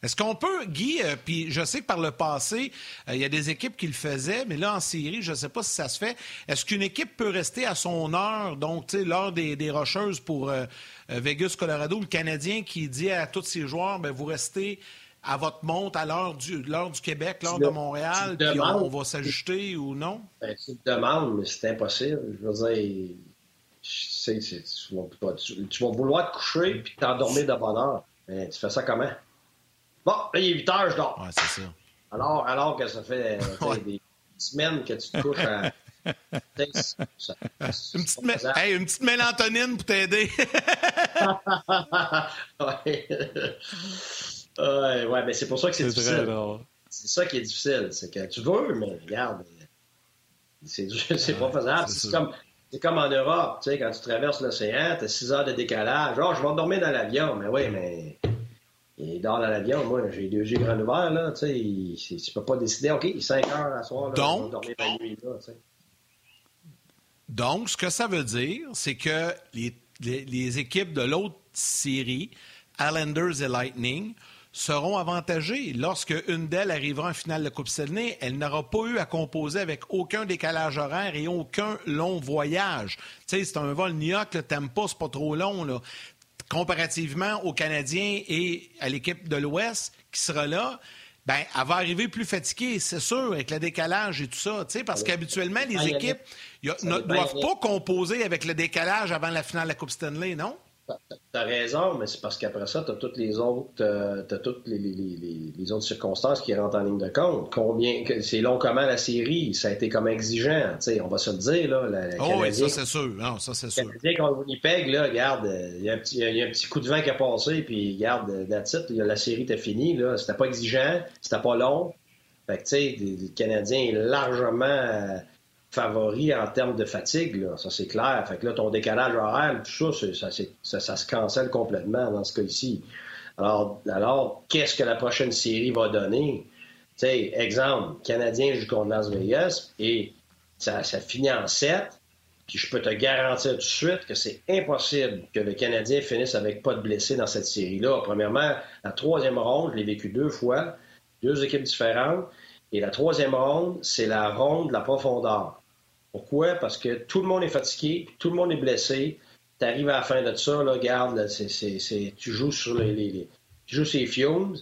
Est-ce qu'on peut, Guy, euh, puis je sais que par le passé, euh, il y a des équipes qui le faisaient, mais là, en série, je ne sais pas si ça se fait. Est-ce qu'une équipe peut rester à son heure, donc, l'heure des, Rocheuses pour euh, Vegas, Colorado, le Canadien qui dit à tous ses joueurs, ben vous restez à votre montre à l'heure du, du Québec, l'heure de Montréal, puis on, va s'ajuster ou non? Ben, tu te demandes, mais c'est impossible. Je veux dire, tu, vas, vouloir te coucher puis t'endormir de bonne heure. Ben, tu fais ça comment? Bon, là, il est 8 heures, je dors. Ouais, c'est ça. Alors, alors que ça fait des semaines que tu te couches à. une, petite hey, une petite mélantonine pour t'aider. ouais. Ouais, mais c'est pour ça que c'est difficile. C'est ça qui est difficile. C'est que tu veux, mais regarde, c'est pas faisable. C'est comme, comme en Europe, tu sais, quand tu traverses l'océan, tu as 6 heures de décalage. Oh, je vais dormir dans l'avion. Mais oui, mais il dort dans l'avion. Moi, j'ai deux yeux grands ouverts, là. Tu sais, tu peux pas décider, OK, 5 heures à soir, là, Donc, dormir la nuit, là, tu sais. Donc, ce que ça veut dire, c'est que les, les, équipes de l'autre série, Islanders et Lightning, seront avantagées. Lorsque une d'elles arrivera en finale de Coupe Stanley, elle n'aura pas eu à composer avec aucun décalage horaire et aucun long voyage. Tu sais, c'est un vol New York, le tempo, c'est pas trop long. Là comparativement aux Canadiens et à l'équipe de l'Ouest qui sera là, ben, elle va arriver plus fatiguée, c'est sûr, avec le décalage et tout ça, parce qu'habituellement, les équipes ne doivent pas composer avec le décalage avant la finale de la Coupe Stanley, non? T'as raison, mais c'est parce qu'après ça, t'as toutes les autres, euh, t'as toutes les, les, les, autres circonstances qui rentrent en ligne de compte. Combien, c'est long comment la série, ça a été comme exigeant, tu sais, on va se le dire là. La, oh oui, ça c'est sûr, non, ça c'est sûr. Le contre Winnipeg, là, regarde, il y, a un petit, y a un petit coup de vent qui a passé, puis regarde, that's la série était finie là, c'était pas exigeant, c'était pas long. Fait que tu sais, le Canadien est largement favori en termes de fatigue, ça c'est clair. Fait que là, ton décalage horaire, tout ça, ça, se cancelle complètement dans ce cas-ci. Alors, qu'est-ce que la prochaine série va donner? Sais, exemple, Canadien joue contre Las Vegas et ça, ça finit en 7. Puis je peux te garantir tout de suite que c'est impossible que le Canadien finisse avec pas de blessés dans cette série-là. Premièrement, la troisième ronde, je l'ai vécu deux fois, deux équipes différentes. Et la troisième ronde, c'est la ronde de la profondeur. Pourquoi? Parce que tout le monde est fatigué, tout le monde est blessé. Tu arrives à la fin de ça, regarde, tu joues sur les, tu joues sur fumes,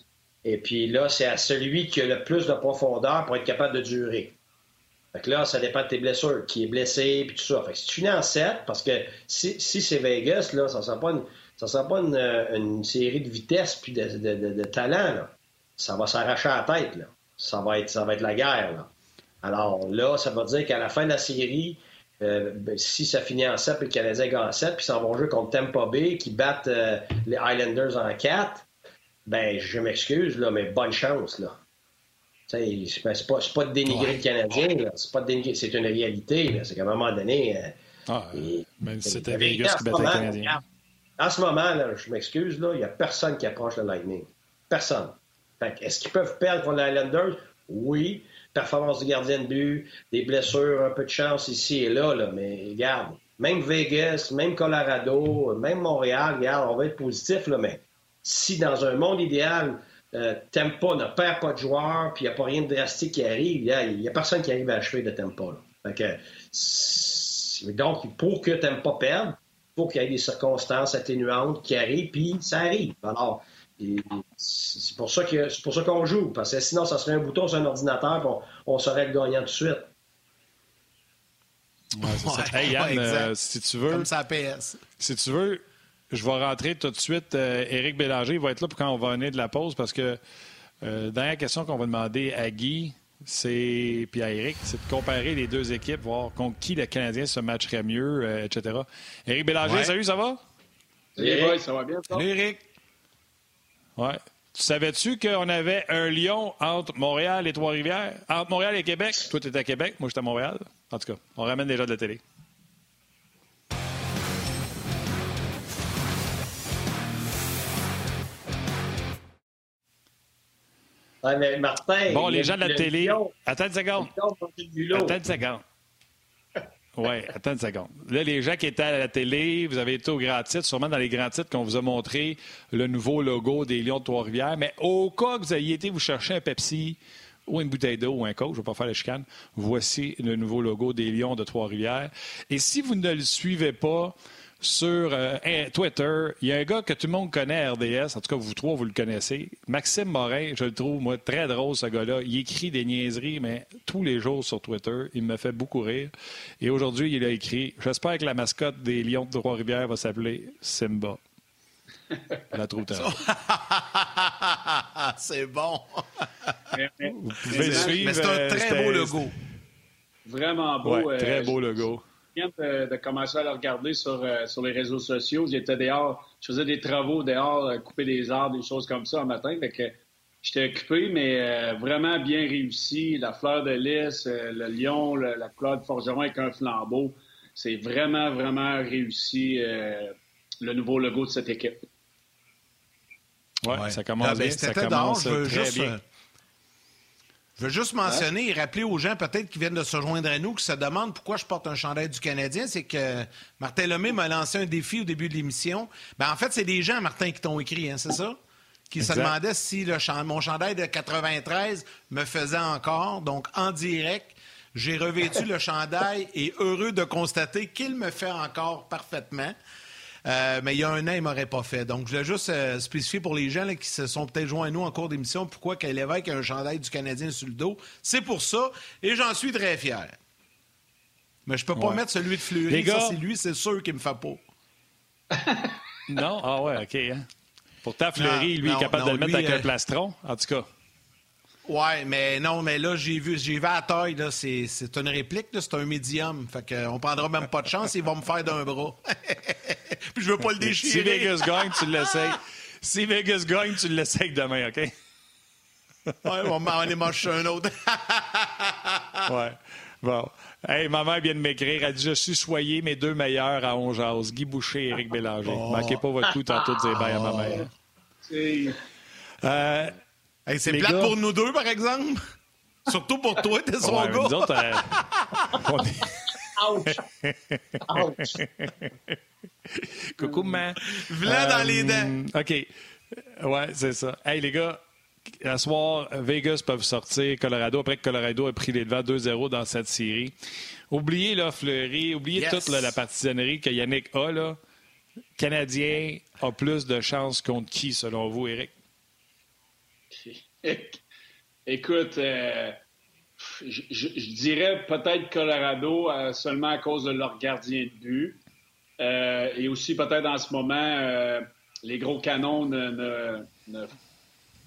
et puis là, c'est à celui qui a le plus de profondeur pour être capable de durer. Fait que là, ça dépend de tes blessures, qui est blessé, puis tout ça. Fait que si tu finis en 7, parce que si, c'est Vegas, là, ça ne sera pas, une, série de vitesse puis de, talent. Ça va s'arracher à la tête. Ça, va être, ça va être la guerre. Alors là, ça veut dire qu'à la fin de la série, euh, ben, si ça finit en 7 et le Canadien gagne en 7, puis s'en vont jouer contre Tampa Bay qui battent euh, les Islanders en 4, ben je m'excuse, là, mais bonne chance. là. Ben, c'est pas, pas de dénigrer le Canadien, c'est pas de dénigrer, c'est une réalité. C'est qu'à un moment donné. Euh, ah, même si c'était Vegas qui battait le Canadien. En ce moment, là, je m'excuse, il n'y a personne qui approche le Lightning. Personne. Est-ce qu'ils peuvent perdre contre les Islanders? Oui performance du gardien de but, des blessures, un peu de chance ici et là, là mais regarde, même Vegas, même Colorado, même Montréal, regarde, on va être positif, là, mais si dans un monde idéal, euh, Tempa ne perd pas de joueurs, puis il n'y a pas rien de drastique qui arrive, il n'y a, personne qui arrive à achever de Tempa. donc, pour que Tempa perde, il faut qu'il y ait des circonstances atténuantes qui arrivent, puis ça arrive. Alors, c'est pour ça que c'est pour ça qu'on joue, parce que sinon, ça serait un bouton sur un ordinateur, on, on saurait le gagnant tout de suite. hey Yann, euh, si tu veux. Comme ça PS. Si tu veux, je vais rentrer tout de suite. Euh, Éric Bélanger va être là pour quand on va venir de la pause parce que euh, dernière question qu'on va demander à Guy, c'est puis à Eric, c'est de comparer les deux équipes, voir contre qui le Canadien se matcherait mieux, euh, etc. Éric Bélanger, salut, ça va? Salut, ça va bien, Salut, Éric. Ouais. Tu savais-tu qu'on avait un lion entre Montréal et Trois-Rivières? Entre Montréal et Québec? Toi, tu à Québec, moi, j'étais à Montréal. En tout cas, on ramène déjà de la télé. mais Martin. Bon, les gens de la télé. Attends une seconde. Attends une seconde. Oui, attends une seconde. Là, les gens qui étaient à la télé, vous avez été au grand titre, sûrement dans les grands titres qu'on vous a montré le nouveau logo des Lions de Trois-Rivières. Mais au cas que vous ayez été vous chercher un Pepsi ou une bouteille d'eau ou un coke, je ne vais pas faire la chicane, voici le nouveau logo des Lions de Trois-Rivières. Et si vous ne le suivez pas, sur euh, Twitter. Il y a un gars que tout le monde connaît à RDS, en tout cas vous trois, vous le connaissez. Maxime Morin, je le trouve, moi, très drôle, ce gars-là. Il écrit des niaiseries, mais tous les jours sur Twitter. Il me fait beaucoup rire. Et aujourd'hui, il a écrit J'espère que la mascotte des Lions de Trois-Rivières va s'appeler Simba. La trouve C'est bon. vous pouvez suivre. Mais c'est un très euh, beau logo. Vraiment beau. Ouais, très euh, beau logo de, commencer à le regarder sur, euh, sur les réseaux sociaux. J'étais dehors, je faisais des travaux dehors, euh, couper des arbres, des choses comme ça un matin. Fait j'étais occupé, mais euh, vraiment bien réussi. La fleur de lys, le lion, la couleur de forgeron avec un flambeau. C'est vraiment, vraiment réussi le nouveau logo de cette équipe. Oui, ouais. ça commence ah, bien. Ça commence très bien. Je veux juste mentionner et rappeler aux gens peut-être qui viennent de se joindre à nous qui se demandent pourquoi je porte un chandail du Canadien. C'est que Martin Lemay m'a lancé un défi au début de l'émission. Ben, en fait, c'est des gens, Martin, qui t'ont écrit, hein, c'est ça? Qui se demandaient si le, mon chandail de 93 me faisait encore. Donc, en direct, j'ai revêtu le chandail et heureux de constater qu'il me fait encore parfaitement. Euh, mais il y a un an, il ne m'aurait pas fait. Donc, je voulais juste euh, spécifier pour les gens qui se sont peut-être joints à nous en cours d'émission pourquoi Kyle Lévesque a un chandail du Canadien sur le dos. C'est pour ça, et j'en suis très fier. Mais je peux pas mettre celui de Fleury. Ça, c'est lui, c'est sûr qu'il me fait pas. non? Ah ouais, OK. Hein. Pourtant, Fleury, lui, est capable de le mettre avec un euh, plastron, en tout cas. Ouais, mais non, mais là, j'ai vu, j'ai vu à taille, là, c'est, c'est une réplique, c'est un médium. Fait qu'on prendra même pas de chance, il va me faire d'un bras. Puis je veux pas le déchirer. Si Vegas gagne, tu l'essayes. Si Vegas gagne, tu l'essayes demain, OK? ouais, on va aller manger un autre. ouais. Bon. Hey, ma mère vient de m'écrire. Elle dit Je suis soyez mes deux meilleurs à Ongeaz, Guy Boucher et Éric Bélanger. Oh. Manquez pas votre coup tantôt de dire bye à ma mère. Euh, c'est plate pour nous deux, par exemple. Surtout pour toi, t'es son gars. Nous autres, euh, Ouch! Ouch! Coucou, man. V'là dans les dents. Euh, OK. Ouais, c'est ça. Hey, les gars, à soir, Vegas peuvent sortir Colorado après que Colorado a pris les devants 2-0 dans cette série. Oubliez là, Fleury, oubliez toute la partisanerie que Yannick a. Là. Canadien a plus de chances contre qui, selon vous, Eric? Écoute, euh, je, dirais peut-être Colorado euh, seulement à cause de leur gardien de but. Euh, et aussi peut-être en ce moment, les gros canons ne,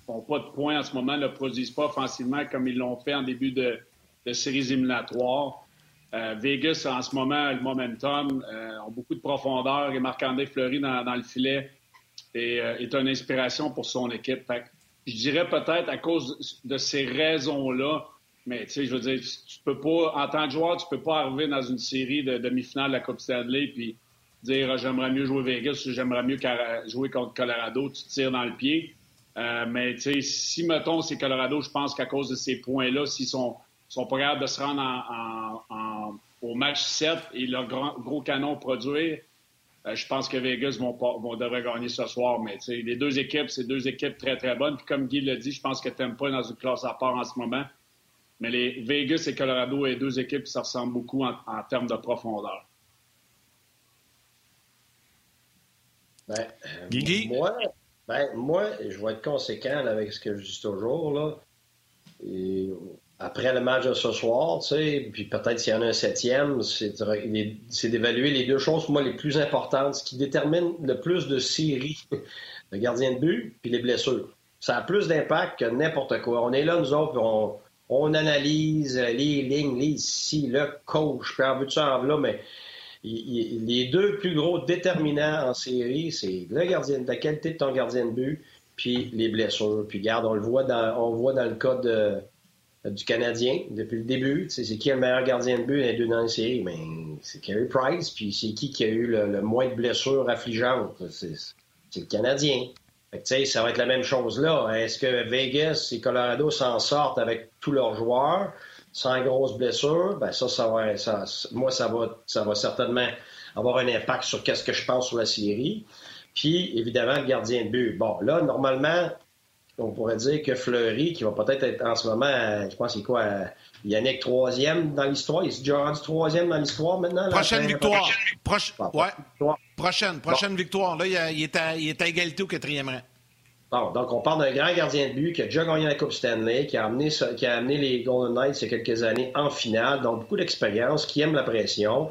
font pas de points en ce moment, ne produisent pas offensivement comme ils l'ont fait en début de, séries éliminatoires. Vegas, en ce moment, le momentum, ont beaucoup de profondeur et Marc-André Fleury dans, le filet est, est une inspiration pour son équipe. Je dirais peut-être à cause de ces raisons-là, mais tu sais, je veux dire, tu peux pas, en tant que joueur, tu peux pas arriver dans une série de demi-finale de la Coupe Stanley puis dire j'aimerais mieux jouer Vegas ou j'aimerais mieux jouer contre Colorado, tu tires dans le pied. Euh, mais tu sais, si mettons c'est Colorado, je pense qu'à cause de ces points-là, s'ils sont, sont pas capables de se rendre en, au match 7 et leur gros canon produire, je pense que Vegas vont, vont devrait gagner ce soir, mais les deux équipes, c'est deux équipes très, très bonnes. Puis comme Guy l'a dit, je pense que tu pas dans une classe à part en ce moment. Mais les Vegas et Colorado, les deux équipes, ça ressemble beaucoup en, termes de profondeur. Ben, euh, moi, ben, moi, je vais être conséquent avec ce que je dis toujours. Là. Et après le match de ce soir, tu sais, puis peut-être s'il y en a un septième, c'est d'évaluer les deux choses, pour moi, les plus importantes, ce qui détermine le plus de séries, le gardien de but, puis les blessures. Ça a plus d'impact que n'importe quoi. On est là, nous autres, on, on analyse les lignes, les ici, le coach, puis en veux-tu en là, mais les deux plus gros déterminants en série, c'est le gardien, la qualité de ton gardien de but, puis les blessures. Puis garde, on le voit dans, on voit dans le cas de, du Canadien depuis le début. C'est qui le meilleur gardien de but les deux dans la série? Ben, c'est Carey Price. Puis c'est qui qui a eu le, moins de blessures affligeantes? C'est le Canadien. Fait ça va être la même chose là. Est-ce que Vegas et Colorado s'en sortent avec tous leurs joueurs sans grosses blessures? Ben ça, ça va, ça, moi, ça va, ça va certainement avoir un impact sur qu'est-ce que je pense sur la série. Puis, évidemment, le gardien de but. Bon, là, normalement, on pourrait dire que Fleury, qui va peut-être être en ce moment, je pense, c'est quoi, Yannick troisième dans l'histoire? Il est déjà rendu troisième dans l'histoire maintenant. prochaine victoire. ouais. Prochaine, prochaine victoire. Là, il, est à, il est à égalité au quatrième rang. Bon, donc on parle d'un grand gardien de but qui a déjà gagné la Coupe Stanley, qui a amené, qui a amené les Golden Knights il y a quelques années en finale, donc beaucoup d'expérience, qui aime la pression.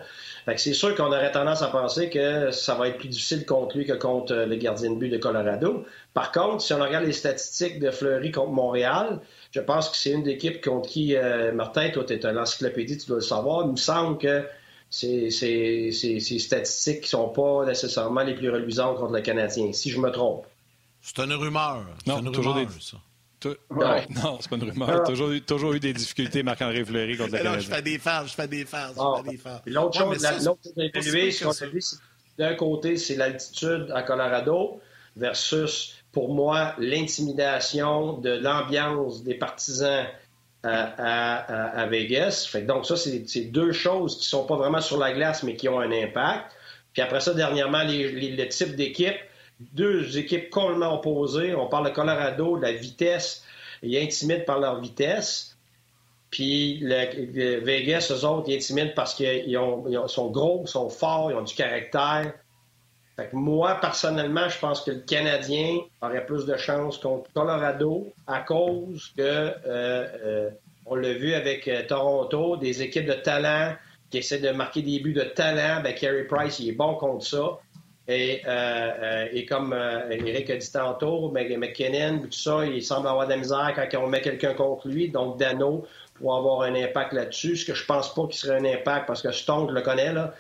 C'est sûr qu'on aurait tendance à penser que ça va être plus difficile contre lui que contre le gardien de but de Colorado. Par contre, si on regarde les statistiques de Fleury contre Montréal, je pense que c'est une équipe contre qui, euh, Martin, toi, tu es un encyclopédie, tu dois le savoir. Il me semble que ces, statistiques ne sont pas nécessairement les plus reluisantes contre le Canadien, si je me trompe. C'est une rumeur. Non, une toujours rumeur, ça. Non, c'est pas une rumeur. Ah. Toujours, toujours eu des difficultés, Marc-André Fleury contre le Canadien. je fais des phases, je fais des phases. Ah. L'autre chose, à évaluer, d'un côté, c'est l'altitude à Colorado versus, pour moi, l'intimidation de l'ambiance des partisans à, Vegas. Fait donc, ça, c'est deux choses qui sont pas vraiment sur la glace, mais qui ont un impact. Puis après ça, dernièrement, les, les, le type d'équipe deux équipes complètement opposées. On parle de Colorado, de la vitesse. Ils intimident par leur vitesse. Puis le, Vegas, eux autres, ils intimident parce qu'ils sont gros, ils sont forts, ils ont du caractère. Moi, personnellement, je pense que le Canadien aurait plus de chance contre Colorado à cause que, euh, euh, on l'a vu avec euh, Toronto, des équipes de talent qui essaient de marquer des buts de talent. Ben, Carey Price, il est bon contre ça. Et, euh, euh, et comme euh, Eric a dit tantôt, McKinnon, tout ça, il semble avoir de la misère quand on met quelqu'un contre lui. Donc, Dano pour avoir un impact là-dessus. Ce que je pense pas qu'il serait un impact parce que Stone, je le connais, là.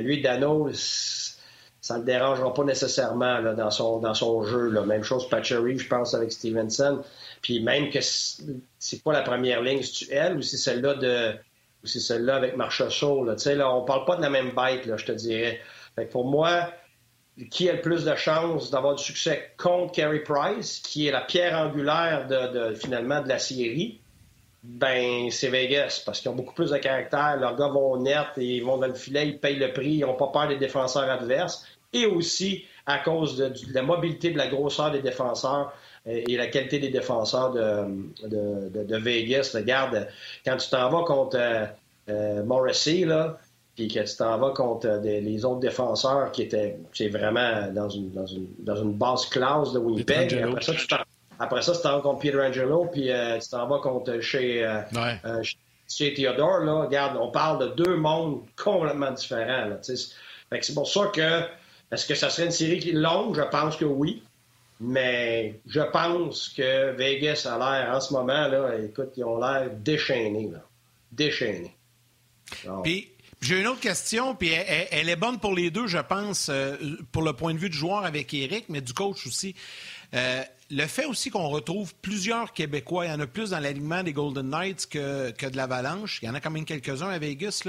lui, Dano, ça ne le dérangera pas nécessairement dans, son, dans son jeu. Même chose Patchery, je pense, avec Stevenson. Puis même que c'est pas la première ligne, c'est elle ou c'est celle-là de ou c'est celle-là avec Marchessault. Là? Là, on parle pas de la même bête, là, je te dirais pour moi, qui a le plus de chances d'avoir du succès contre Carey Price, qui est la pierre angulaire de, finalement de la série, ben c'est Vegas, parce qu'ils ont beaucoup plus de caractère. Leurs gars vont net, et ils vont dans le filet, ils payent le prix, ils n'ont pas peur des défenseurs adverses. Et aussi à cause de, la mobilité, de la grosseur des défenseurs euh, et la qualité des défenseurs de, de, Vegas. Regarde, quand tu t'en vas contre euh, euh, Morrissey, là, puis que tu t'en vas contre euh, les autres défenseurs qui étaient c'est vraiment dans une, dans, une, dans une basse classe de Winnipeg. Après ça, tu après ça, tu t'en vas contre Peter Angelo, puis euh, tu t'en vas contre chez, euh, chez Theodore. Là. Regarde, on parle de deux mondes complètement différents. Là, c'est pour ça que est-ce que ça serait une série qui est longue? Je pense que oui. Mais je pense que Vegas a l'air en ce moment, là, écoute, ils ont l'air déchaînés. Là. Déchaînés. Puis j'ai une autre question, puis elle, est bonne pour les deux, je pense, euh, pour le point de vue du joueur avec Eric, mais du coach aussi. Euh, le fait aussi qu'on retrouve plusieurs Québécois, il y en a plus dans l'alignement des Golden Knights que, de l'Avalanche, il y en a quand même quelques-uns à Vegas.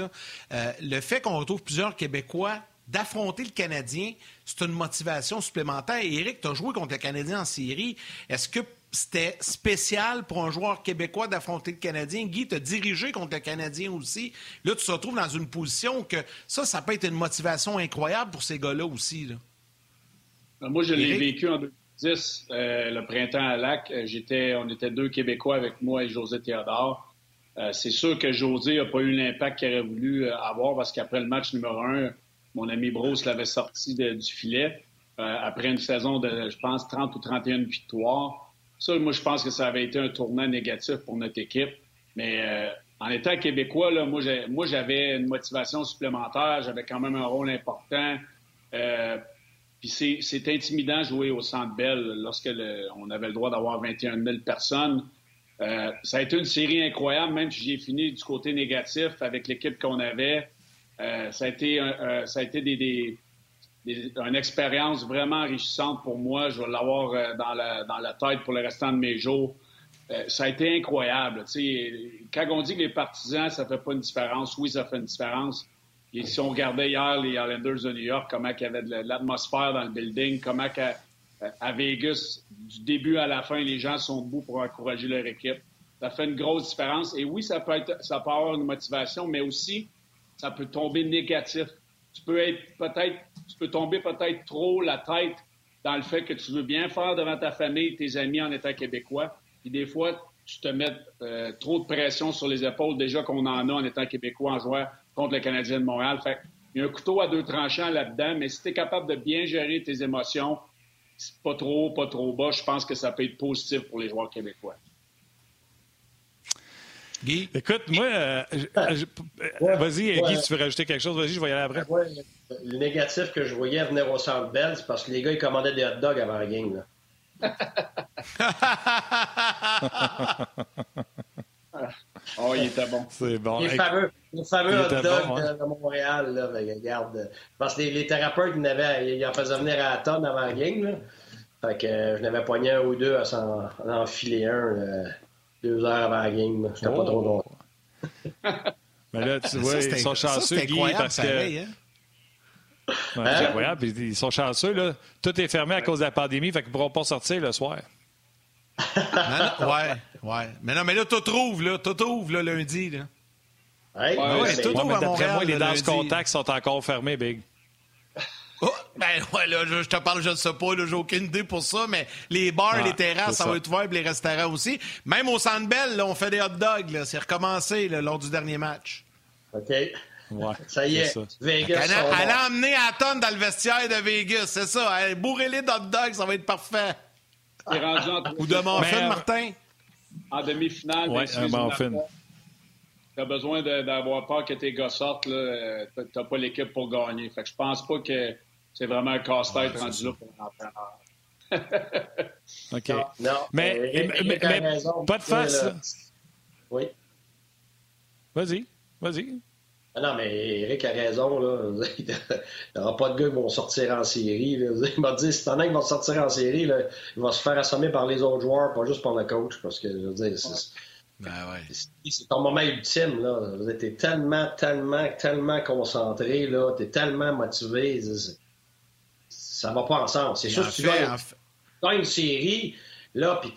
Euh, le fait qu'on retrouve plusieurs Québécois d'affronter le Canadien, c'est une motivation supplémentaire. Eric, tu as joué contre le Canadien en série. Est-ce que c'était spécial pour un joueur québécois d'affronter le Canadien. Guy, te dirigé contre le Canadien aussi. Là, tu te retrouves dans une position que ça, ça peut être une motivation incroyable pour ces gars-là aussi. Ben, moi, je l'ai vécu en 2010, euh, le printemps à Lac. Euh, j'étais, on était deux Québécois avec moi et José Théodore. Euh, c'est sûr que José n'a pas eu l'impact qu'il aurait voulu avoir parce qu'après le match numéro un, mon ami Bruce l'avait sorti du filet. après une saison de, je pense, 30 ou 31 victoires. Ça, moi, je pense que ça avait été un tournant négatif pour notre équipe. Mais euh, en étant québécois, moi, j'avais une motivation supplémentaire. J'avais quand même un rôle important. Euh, puis c'est intimidant jouer au Centre Bell lorsque on avait le droit d'avoir 21 000 personnes. Euh, ça a été une série incroyable, même si j'ai fini du côté négatif avec l'équipe qu'on avait. Ça a été, ça a été des, une expérience vraiment enrichissante pour moi. Je vais l'avoir dans la, dans la tête pour le restant de mes jours. ça a été incroyable. quand on dit que les partisans, ça fait pas une différence, oui, ça fait une différence. Et si on regardait hier les Islanders de New York, comment il y avait de l'atmosphère dans le building, comment à Vegas, du début à la fin, les gens sont debout pour encourager leur équipe. Ça fait une grosse différence. Et oui, ça peut, être, ça peut avoir une motivation, mais aussi, ça peut tomber négatif. Tu peux être peut-être, tu peux tomber peut-être trop la tête dans le fait que tu veux bien faire devant ta famille, tes amis en étant québécois. Puis des fois, tu te mets euh, trop de pression sur les épaules déjà qu'on en a en étant québécois en jouant contre le Canadien de Montréal. Fait il y a un couteau à deux tranchants là-dedans, mais si tu es capable de bien gérer tes émotions, pas trop pas trop bas, je pense que ça peut être positif pour les joueurs québécois. Guy? Écoute, moi, euh, euh, vas-y, Guy, si tu veux rajouter quelque chose, vas-y, je vais y aller après. le négatif que je voyais venir au Centre Bell, c'est parce que les gars, ils commandaient des hot dogs avant la game. oh, il était bon. C'est bon. Les fameux, les fameux hot dogs hein? de, Montréal, là, ben, regarde. Parce que les, thérapeutes, ils, avaient, ils en faisaient venir à la tonne avant la game. Là. Fait que euh, je n'avais poigné un ou deux à s'en enfiler un euh, deux heures avant la game. C'était pas trop long. Mais là, tu vois, ils sont chanceux, Guy, parce que. Hein? Ouais, c'est hein? incroyable. Ils sont chanceux. Là. Tout est fermé à cause de la pandémie, fait qu'ils ne pourront pas sortir le soir. non, ouais, ouais. Mais non, mais là, tout ouvre, là. Tout ouvre, là, lundi, là. Ouais, ouais, ouais tout ouvre à Montréal, moi, les danses contacts sont encore fermés, Big. Oh, ben ouais, là, je, te parle, je ne sais pas, j'ai aucune idée pour ça, mais les bars, les terrasses, ça, va être ouvert, les restaurants aussi. Même au Sandbell, là, on fait des hot dogs, là. C'est recommencé, là, lors du dernier match. OK. Ouais, ça y est, Vegas. Elle, elle a emmené à tonne dans le vestiaire de Vegas, c'est ça. Bourrez-les d'hot dogs, ça va être parfait. Ou de Monfin, euh, Martin? En demi-finale, ouais, Tu as besoin d'avoir peur que tes gars sortent. Tu n'as pas l'équipe pour gagner. Fait que je pense pas que c'est vraiment un casse-tête rendu là pour l'entraîneur. OK. Non, mais, mais, pas de face. Oui. Vas-y. Vas-y. Ah non, mais Eric a raison. Là. Il n'y aura pas de gars qui vont sortir en série. Il m'a dit si t'en as qui vont sortir en série, là, il va se faire assommer par les autres joueurs, pas juste par le coach. Parce que, je veux dire, c'est, ben ouais. c'est ton moment ultime. Là. T'es tellement, tellement, tellement concentré. Là. T'es tellement motivé. Ça va pas ensemble. C'est sûr que tu vas une série Là, puis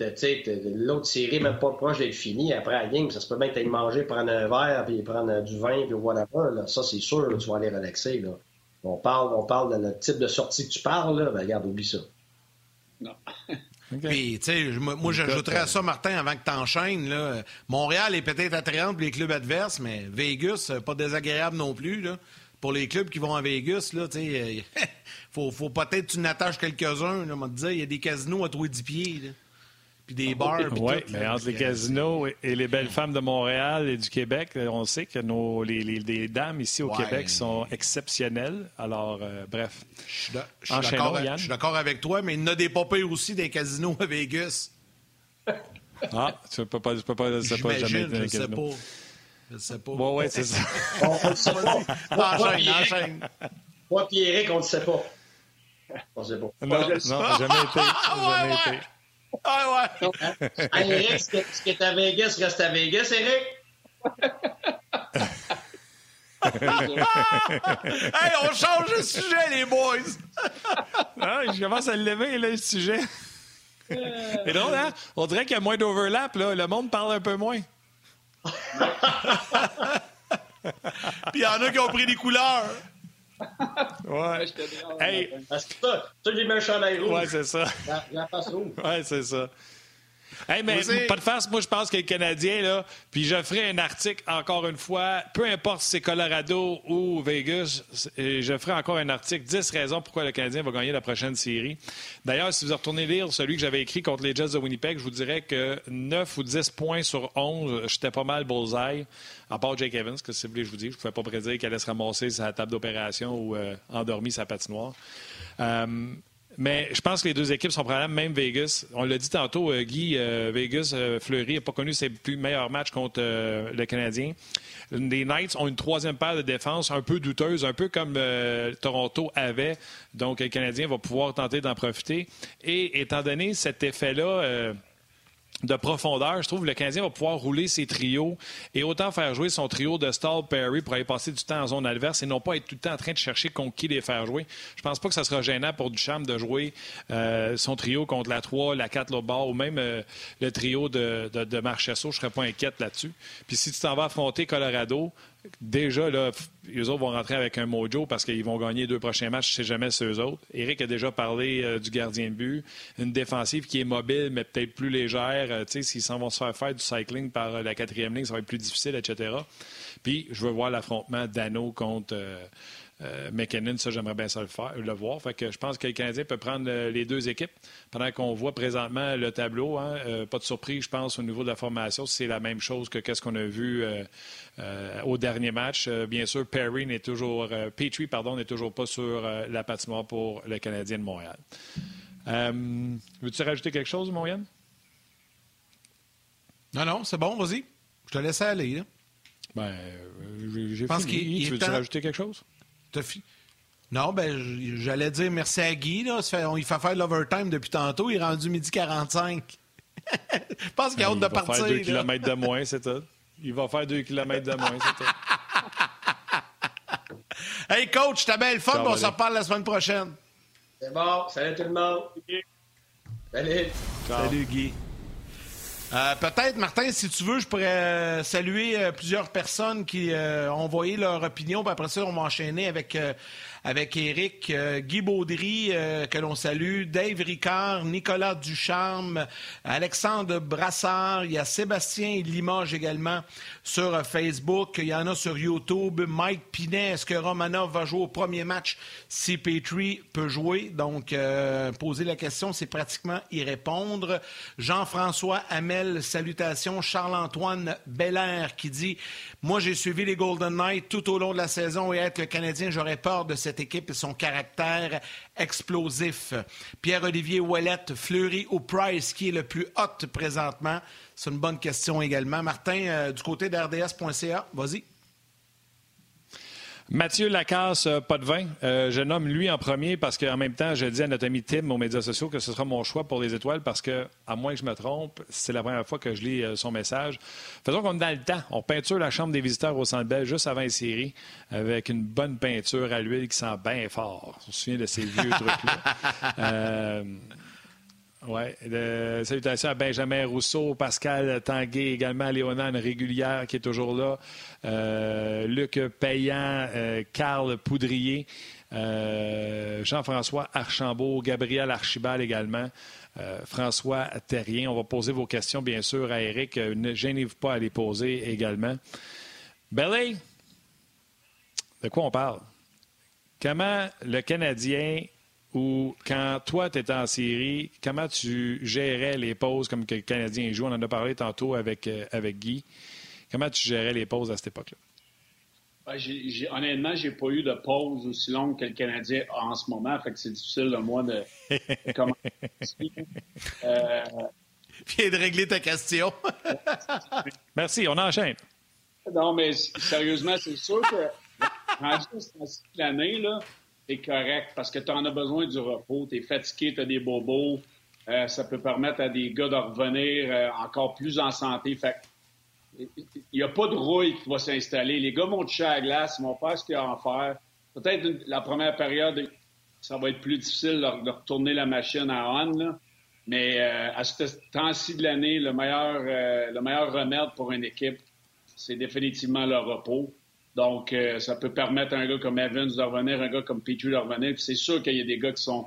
l'autre série, même pas proche d'être finie après la game, ça se peut bien que tu manger, prendre un verre, puis prendre du vin, puis whatever. Là. Ça, c'est sûr, tu vas aller relaxer. Là. On parle, on parle de le type de sortie que tu parles, là. Ben, regarde, oublie ça. Non. Puis, tu sais, moi, j'ajouterais à ça, Martin, avant que tu enchaînes. Là. Montréal est peut-être attrayant pour les clubs adverses, mais Vegas, pas désagréable non plus. Là. Pour les clubs qui vont à Vegas, là, tu sais, faut, faut peut-être que tu n'attaches quelques-uns. Il y a des casinos à 3 10 pieds. Là puis des bars. Oui, mais entre les casinos et les belles femmes de Montréal et du Québec, on sait que nos, les, les, dames ici au Québec sont exceptionnelles. Alors, euh, bref. Je suis d'accord avec toi, mais il y en a des popées aussi des casinos à Vegas. Ah, tu ne peux pas, tu peux pas, sais pas, jamais je ne sais pas. Je sais pas. Oui, oui, c'est ça. on ne sait pas. enchaîne, enchaîne. Moi, Pierrick, on ne sait pas. On ne sait pas. Non, non, jamais été. Jamais été. Ah ouais! Eric, ce qui est à Vegas reste à Vegas, Eric? hey, on change de sujet, les boys! ah, je commence à le lever, là, le sujet. C'est drôle, hein? On dirait qu'il y a moins d'overlap, là. Le monde parle un peu moins. Puis il y en a qui ont pris des couleurs. Ouais. Hey. Parce que ça, ça j'ai mis un chandail rouge. Ouais, c'est ça. La, la face rouge. Ouais, c'est ça. Hey, mais pas de face, moi je pense que les Canadiens, là, puis je ferai un article encore une fois, peu importe si c'est Colorado ou Vegas, je ferai encore un article, 10 raisons pourquoi le Canadien va gagner la prochaine série. D'ailleurs, si vous retournez lire celui que j'avais écrit contre les Jets de Winnipeg, je vous dirais que 9 ou 10 points sur 11, j'étais pas mal bullseye, à part Jake Evans, que si vous voulez je vous dis, je ne pouvais pas prédire qu'elle allait se ramasser sa table d'opération ou euh, endormi sa patinoire. Euh, mais je pense que les deux équipes sont probablement même Vegas. On l'a dit tantôt, Guy, Vegas, Fleury n'a pas connu ses plus meilleurs matchs contre le Canadien. Les Knights ont une troisième paire de défense un peu douteuse, un peu comme Toronto avait. Donc, le Canadien va pouvoir tenter d'en profiter. Et étant donné cet effet-là, de profondeur. Je trouve que le Canadien va pouvoir rouler ses trios et autant faire jouer son trio de Stall Perry pour aller passer du temps en zone adverse et non pas être tout le temps en train de chercher contre qui les faire jouer. Je pense pas que ça sera gênant pour Duchamp de jouer euh, son trio contre la 3, la 4 le bord ou même euh, le trio de, de, de Marchesso. Je serais pas inquiète là-dessus. Puis si tu t'en vas affronter Colorado, déjà, là, les autres vont rentrer avec un mojo parce qu'ils vont gagner deux prochains matchs, je sais jamais c'est eux autres. Eric a déjà parlé euh, du gardien de but. Une défensive qui est mobile, mais peut-être plus légère. Euh, s'ils s'en vont se faire faire du cycling par euh, la quatrième ligne, ça va être plus difficile, etc. Puis, je veux voir l'affrontement d'Anno contre euh, McKinnon, ça, j'aimerais bien ça le, faire, le voir. Fait que je pense que le Canadien peut prendre euh, les deux équipes pendant qu'on voit présentement le tableau. Hein. Euh, pas de surprise, je pense, au niveau de la formation. C'est la même chose que ce qu'on a vu au dernier match. bien sûr, Perry n'est toujours, Petrie, pardon, n'est toujours pas sur la patinoire pour le Canadien de Montréal. Veux-tu rajouter quelque chose, Montréal? Non, non, c'est bon, vas-y. Je te laisse aller. Là. Ben, j'ai fini. Tu veux-tu rajouter quelque chose? Non, ben, j'allais dire merci à Guy. Là. il fait faire l'overtime depuis tantôt. Il est rendu midi 45. Je pense qu'il a hâte de partir. Il va faire 2 km de moins, c'est tout. Il va faire 2 km de moins, c'est tout. hey, coach, t'as belle fun. on se reparle la semaine prochaine. C'est bon. Salut tout le monde. Salut. Salut, Guy. Euh, peut-être, Martin, si tu veux, je pourrais euh, saluer euh, plusieurs personnes qui ont envoyé leur opinion, puis après ça, on va enchaîner avec avec Eric, euh, Guy Baudry, euh, que l'on salue, Dave Ricard, Nicolas Ducharme, Alexandre Brassard, il y a Sébastien Limoges également sur Facebook, il y en a sur YouTube, Mike Pinet, est-ce que Romanov va jouer au premier match si Petrie peut jouer? Donc, euh, poser la question, c'est pratiquement y répondre. Jean-François Hamel, salutations. Charles-Antoine Belair qui dit Moi, j'ai suivi les Golden Knights tout au long de la saison et être le Canadien, j'aurais peur de cette équipe et son caractère explosif. Pierre-Olivier Ouellette, Fleury ou Price, qui est le plus hot présentement? C'est une bonne question également. Martin, euh, du côté d'RDS.ca, vas-y. Mathieu Lacasse, euh, pas de vin. Euh, je nomme lui en premier parce qu'en même temps, je dis à notre ami Tim aux médias sociaux que ce sera mon choix pour les étoiles parce que, à moins que je me trompe, c'est la première fois que je lis euh, son message. Faisons comme dans le temps. On peinture la chambre des visiteurs au Centre Bell juste avant les séries avec une bonne peinture à l'huile qui sent bien fort. On se souvient de ces vieux trucs-là. Oui. Salutations à Benjamin Rousseau, Pascal Tanguay, également Léonard régulière qui est toujours là. Euh, Luc Payan, euh, Carl Poudrier, euh, Jean-François Archambault, Gabriel Archibald également. François Terrien. On va poser vos questions, bien sûr, à Eric. Ne gênez-vous pas à les poser également. Belly, de quoi on parle? Comment le Canadien ou quand toi, tu étais en série, comment tu gérais les pauses comme que le Canadien joue? On en a parlé tantôt avec, euh, avec Guy. Comment tu gérais les pauses à cette époque-là? Honnêtement, honnêtement, j'ai pas eu de pause aussi longue que le Canadien a en ce moment, fait que c'est difficile de moi de, comment. euh... Viens de régler ta question. Merci, on enchaîne. Non, mais sérieusement, c'est sûr que l'année, là, c'est correct parce que tu en as besoin du repos. Tu es fatigué, tu as des bobos. Euh, ça peut permettre à des gars de revenir euh, encore plus en santé. Fait il n'y a pas de rouille qui va s'installer. Les gars vont toucher à la glace, ils vont faire ce qu'il y a à en faire. Peut-être la première période, ça va être plus difficile de, retourner la machine à on. Mais euh, à ce temps-ci de l'année, le meilleur remède pour une équipe, c'est définitivement le repos. Donc, euh, ça peut permettre à un gars comme Evans de revenir, un gars comme Petrie de revenir. c'est sûr qu'il y a des gars qui sont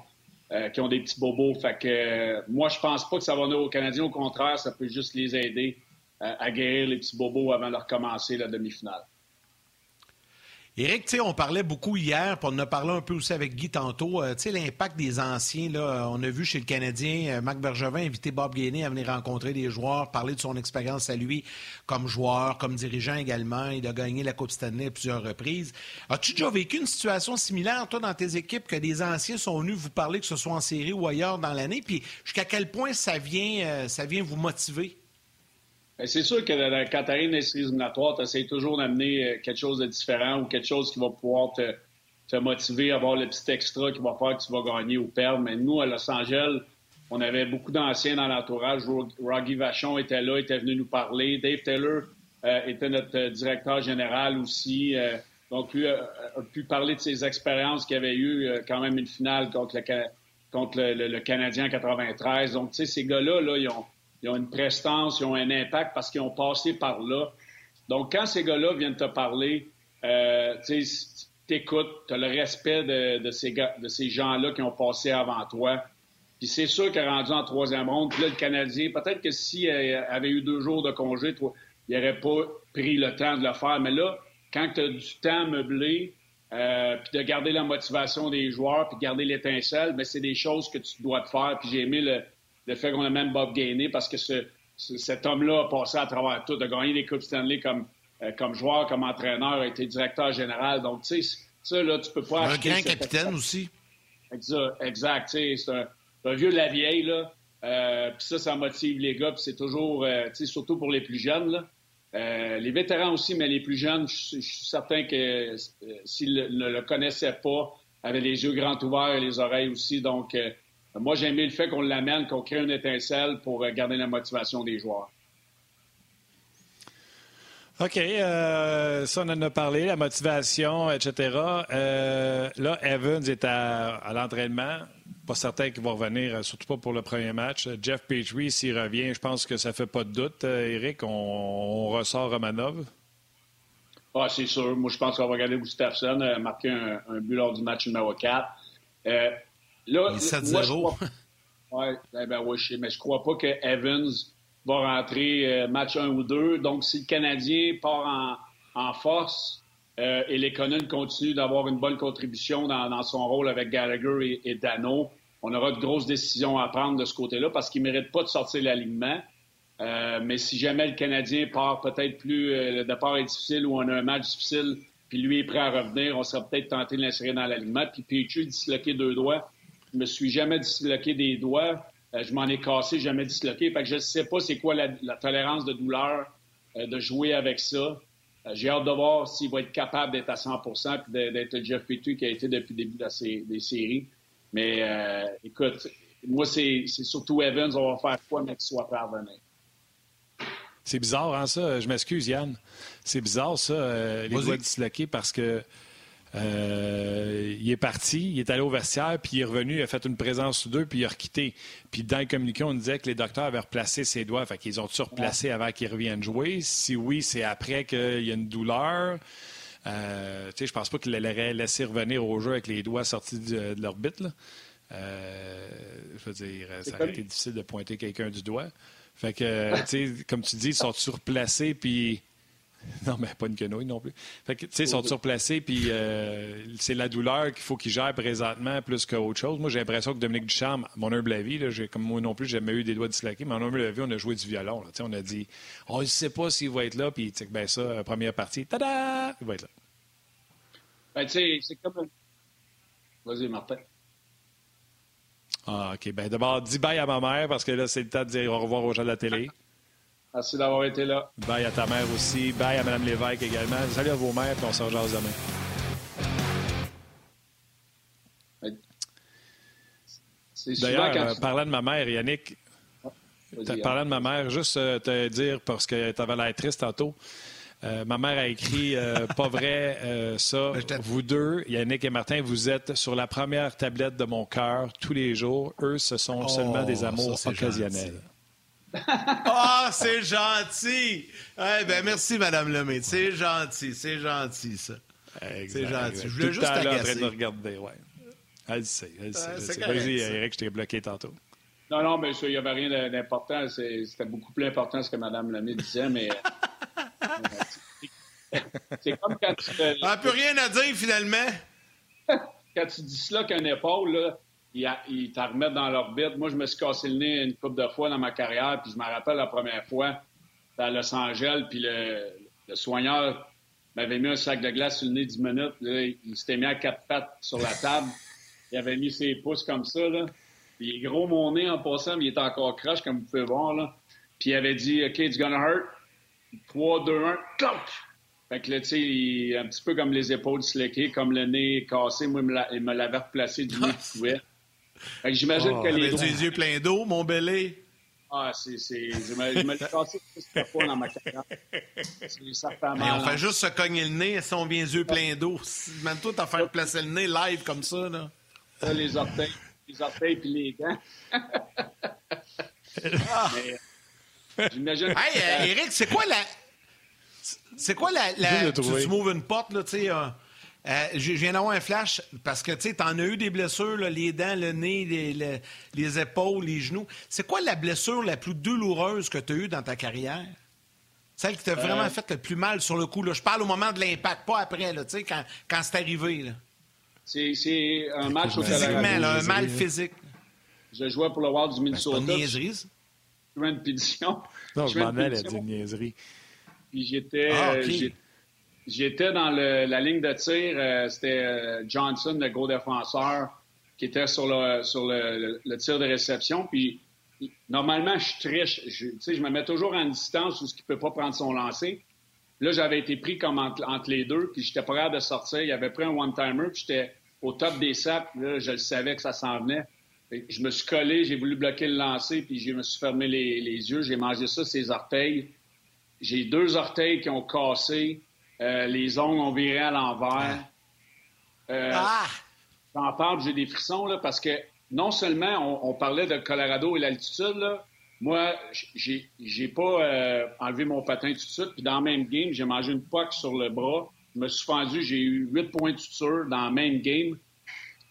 euh, qui ont des petits bobos. Fait que euh, moi, je pense pas que ça va venir aux Canadiens. Au contraire, ça peut juste les aider à guérir les petits bobos avant de recommencer la demi-finale. Éric, on parlait beaucoup hier, puis on en a parlé un peu aussi avec Guy tantôt. Euh, l'impact des anciens, là, on a vu chez le Canadien, euh, Marc Bergevin inviter Bob Gainey à venir rencontrer des joueurs, parler de son expérience à lui comme joueur, comme dirigeant également. Il a gagné la Coupe Stanley à plusieurs reprises. As-tu déjà vécu une situation similaire, toi, dans tes équipes, que des anciens sont venus vous parler, que ce soit en série ou ailleurs dans l'année, puis jusqu'à quel point ça vient, euh, ça vient vous motiver? Ben, c'est sûr que quand tu arrives dans les séries tu essaies toujours d'amener euh, quelque chose de différent ou quelque chose qui va pouvoir te, motiver à avoir le petit extra qui va faire que tu vas gagner ou perdre. Mais nous, à Los Angeles, on avait beaucoup d'anciens dans l'entourage. Rocky Vachon était là, était venu nous parler. Dave Taylor euh, était notre directeur général aussi. Euh, donc, lui a, pu parler de ses expériences qu'il avait eues quand même une finale contre le Canadien en 93. Donc, tu sais, ces gars-là, là, ils ont ils ont une prestance, ils ont un impact parce qu'ils ont passé par là. Donc, quand ces gars-là viennent te parler, euh, tu écoutes, tu as le respect de, ces, de ces gens-là qui ont passé avant toi. Puis c'est sûr est rendu en troisième ronde. Là, le Canadien, peut-être que s'il avait eu deux jours de congé, il n'aurait pas pris le temps de le faire. Mais là, quand tu as du temps meublé, euh, puis de garder la motivation des joueurs, puis de garder l'étincelle, mais c'est des choses que tu dois te faire. Puis j'ai aimé le, le fait qu'on a même Bob Gainey parce que cet homme-là a passé à travers tout, a gagné des Coupes Stanley comme, euh, comme joueur, comme entraîneur, a été directeur général. Donc, tu sais, ça, là, tu peux pas Un grand capitaine aussi. Exact, exact. C'est un, un, vieux de la vieille, là. Euh, puis ça, ça motive les gars. Puis c'est toujours, euh, tu sais, surtout pour les plus jeunes, là. les vétérans aussi, mais les plus jeunes, je, suis certain que s'ils ne le, connaissaient pas, avaient les yeux grands ouverts et les oreilles aussi. Donc, moi, j'ai aimé le fait qu'on l'amène, qu'on crée une étincelle pour euh, garder la motivation des joueurs. OK. Euh, ça, on en a parlé, la motivation, etc. Euh, là, Evans est à, l'entraînement. Pas certain qu'il va revenir, surtout pas pour le premier match. Jeff Petrie, s'il revient, je pense que ça fait pas de doute. Eric, on, ressort Romanov? Ah, c'est sûr. Moi, je pense qu'on va regarder Gustafsson marquer un, un, but lors du match numéro 4. Là, 7-0. Oui, eh ben, ouais, je mais je crois pas que Evans va rentrer euh, match 1 ou 2. Donc, si le Canadien part en, force euh, et les Conan continuent d'avoir une bonne contribution dans, son rôle avec Gallagher et, Dano, on aura de grosses décisions à prendre de ce côté-là parce qu'il ne mérite pas de sortir l'alignement. Euh, mais si jamais le Canadien part peut-être plus, le départ est difficile ou on a un match difficile, puis lui est prêt à revenir, on sera peut-être tenté de l'insérer dans l'alignement. Puis Pichu disloqué deux doigts, je me suis jamais disloqué des doigts. Euh, je m'en ai cassé, jamais disloqué. Fait que je ne sais pas c'est quoi la, tolérance de douleur euh, de jouer avec ça. Euh, j'ai hâte de voir s'il va être capable d'être à 100% puis d'être Jeff Petrie qui a été depuis le début des séries. Mais écoute, moi, c'est surtout Evans. On va faire quoi, mais qu'il soit prêt à revenir. C'est bizarre, hein, ça? Je m'excuse, Yann. C'est bizarre, ça, les doigts disloqués, parce que euh, il est parti, il est allé au vestiaire, puis il est revenu, il a fait une présence ou deux, puis il a requitté. Puis dans le communiqué, on disait que les docteurs avaient replacé ses doigts, fait qu'ils ont surplacé avant qu'il revienne jouer. Si oui, c'est après qu'il y a une douleur. Euh, tu sais, je pense pas qu'il l'aurait laissé revenir au jeu avec les doigts sortis de, l'orbite. Euh, je veux dire, ça aurait été difficile de pointer quelqu'un du doigt. Fait que, tu sais, comme tu dis, ils sont surplacés, puis Non, mais pas une quenouille non plus. Fait que, tu sais, ils sont surplacés, puis euh, c'est la douleur qu'il faut qu'ils gèrent présentement plus qu'autre chose. Moi, j'ai l'impression que Dominique Ducharme, mon humble avis, là, comme moi non plus, j'ai jamais eu des doigts disloqués, mais mon humble avis, on a joué du violon. Là, on a dit, on ne sait pas s'il va être là, puis ben ça, première partie, tada, il va être là. Ben, tu sais, c'est comme. Vas-y, Martin. Ah, OK. Ben, d'abord, dis bye à ma mère, parce que là, c'est le temps de dire au revoir aux gens de la télé. Merci d'avoir été là. Bye à ta mère aussi. Bye à Mme Lévesque également. Salut à vos mères, puis on se rejase demain. D'ailleurs, euh, parlant de ma mère, Yannick, ah, parlant de ma mère, juste euh, te dire, parce que tu avais l'air triste tantôt, euh, ma mère a écrit Pas vrai, ça. Vous deux, Yannick et Martin, vous êtes sur la première tablette de mon cœur tous les jours. Eux, ce sont seulement des oh, amours occasionnels. Ah, oh, c'est gentil! Eh ben, merci, Madame Lemay. C'est gentil, c'est gentil, ça. C'est gentil. Je voulais juste t'agacer. en train de regarder, ouais. Elle sait, elle sait. Vas-y, Eric, je t'ai bloqué tantôt. Non, non, mais il n'y avait rien d'important. C'était beaucoup plus important ce que Mme Lemay disait, mais... c'est comme quand tu. On n'a plus rien à dire, finalement. quand tu disloques une épaule, là, ils t'en remettent dans l'orbite. Moi, je me suis cassé le nez une couple de fois dans ma carrière, puis je me rappelle la première fois à Los Angeles, puis le, le soigneur m'avait mis un sac de glace sur le nez 10 minutes. Là, il s'était mis à quatre pattes sur la table. Il avait mis ses pouces comme ça. Là. il est gros mon nez en passant, mais il est encore croche, comme vous pouvez voir. Là. Puis il avait dit OK, it's gonna hurt. 3, 2, 1, cloc! Fait que là, tu sais, un petit peu comme les épaules slickées, comme le nez cassé. Moi, il me l'avait replacé du nez pouvait. J'imagine oh, que les. les yeux pleins d'eau, mon belé. Ah, c'est. Je me, je me l'ai cassé fois dans ma carrière. Ça fait mal. on fait juste se cogner le nez si on vient les yeux pleins d'eau. Même toi, t'as fait placer le nez live comme ça, là. Ça, les orteils, les orteils puis les dents. ah. J'imagine. Hey, euh, Eric, c'est quoi la. C'est quoi la. la... Tu, tu m'ouvres une porte, là, tu sais. Euh, euh, je viens d'avoir un flash parce que tu sais, en as eu des blessures, les dents, le nez, les, les, épaules, les genoux. C'est quoi la blessure la plus douloureuse que tu as eue dans ta carrière? Celle qui t'a vraiment euh. fait le plus mal sur le coup. Là. Je parle au moment de l'impact, pas après, là, quand, quand c'est arrivé. C'est un match au Physiquement, un mal physique. Je jouais pour le Wild du Minnesota. Ben, c'est une niaiserie, une pétition. Non, je m'en allais dire une niaiserie. Puis j'étais... Ah, J'étais dans la ligne de tir. Euh, c'était euh, Johnson, le gros défenseur, qui était sur le, sur le, tir de réception. Puis normalement, je triche. Je, je me mets toujours en distance où ce qui peut pas prendre son lancer. Là, j'avais été pris comme entre, les deux, puis j'étais pas capable de sortir. Il avait pris un one-timer, puis j'étais au top des sacs. Là, je le savais que ça s'en venait. Je me suis collé, j'ai voulu bloquer le lancer, puis je me suis fermé les, les yeux. J'ai mangé ça, ses orteils. J'ai deux orteils qui ont cassé. Euh, les ongles ont viré à l'envers. Euh, ah! J'en parle, j'ai des frissons là, parce que non seulement on, parlait de Colorado et l'altitude, moi, j'ai, j'ai pas euh, enlevé mon patin tout de suite. Puis dans le même game, j'ai mangé une poque sur le bras. Je me suis fendu, j'ai eu huit points de suture dans le même game.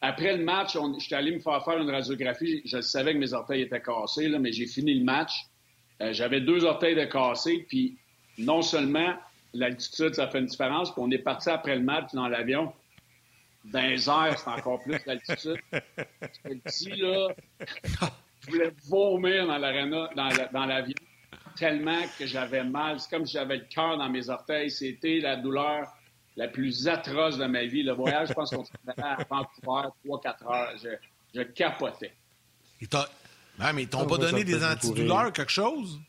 Après le match, j'étais allé me faire faire une radiographie. Je, savais que mes orteils étaient cassés, là, mais j'ai fini le match. j'avais deux orteils de cassés, puis non seulement l'altitude, ça fait une différence. Puis on est parti après le match dans l'avion. Dans les airs, c'est encore plus l'altitude. Je te dis, là, je voulais vomir dans l'aréna, dans l'avion, tellement que j'avais mal. C'est comme si j'avais le cœur dans mes orteils. C'était la douleur la plus atroce de ma vie. Le voyage, je pense qu'on s'est fait à Vancouver, 3-4 heures. Je, je capotais. Ils mais ils t'ont pas donné des antidouleurs, quelque chose?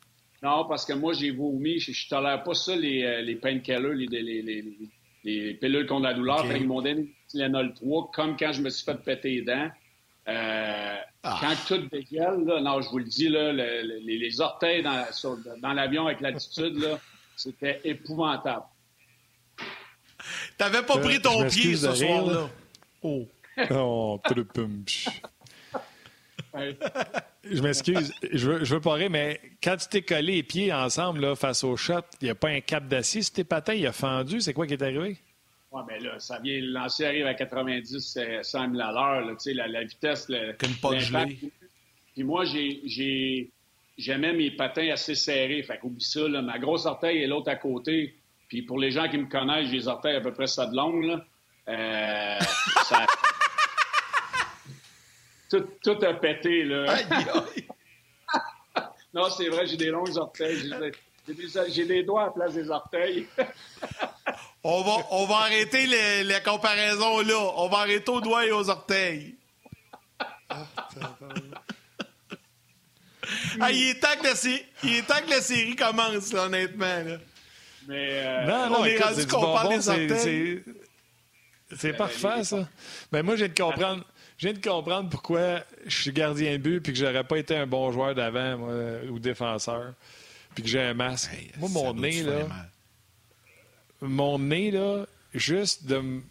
Non, parce que moi, j'ai vomi. Je, ne tolère pas ça, les, euh, les painkillers, les, les, les, les, pilules contre la douleur. Ils m'ont donné Tylenol 3, comme quand je me suis fait péter les dents. Euh, ah. Quand tout dégueule, là, non, je vous le dis, là, les, orteils dans, dans l'avion avec l'altitude, c'était épouvantable. T'avais pas pris ton pied ce soir-là. Oh. oh, je m'excuse, je veux, je veux pas rire, mais quand tu t'es collé les pieds ensemble là, face au shot, il n'y a pas un cap d'acier sur tes patins, il a fendu? C'est quoi qui est arrivé? Oui, mais là, ça vient, le lancer arrive à 90, 100 000 à l'heure, la, la vitesse. Le, Comme pas Puis moi, j'ai, j'aimais mes patins assez serrés. Fait qu'oublie ça, là, ma grosse orteil est l'autre à côté. Puis pour les gens qui me connaissent, j'ai les orteils à peu près ça de longue. Là. Euh, ça, tout, a pété, là. non, c'est vrai, j'ai des longs orteils. J'ai des, doigts à la place des orteils. on, va, on va arrêter les, les, comparaisons là. On va arrêter aux doigts et aux orteils. ah, il, est temps que la, il est temps que la série commence, là, honnêtement. Là. Mais euh, non, non, on est rendu qu'on parle des orteils. C'est ben, parfait, ça. Mais ben, moi, j'ai de comprendre. Je viens de comprendre pourquoi je suis gardien de but puis que j'aurais pas été un bon joueur d'avant ou défenseur puis que j'ai un masque. moi, mon nez, là, mon nez, là, juste de me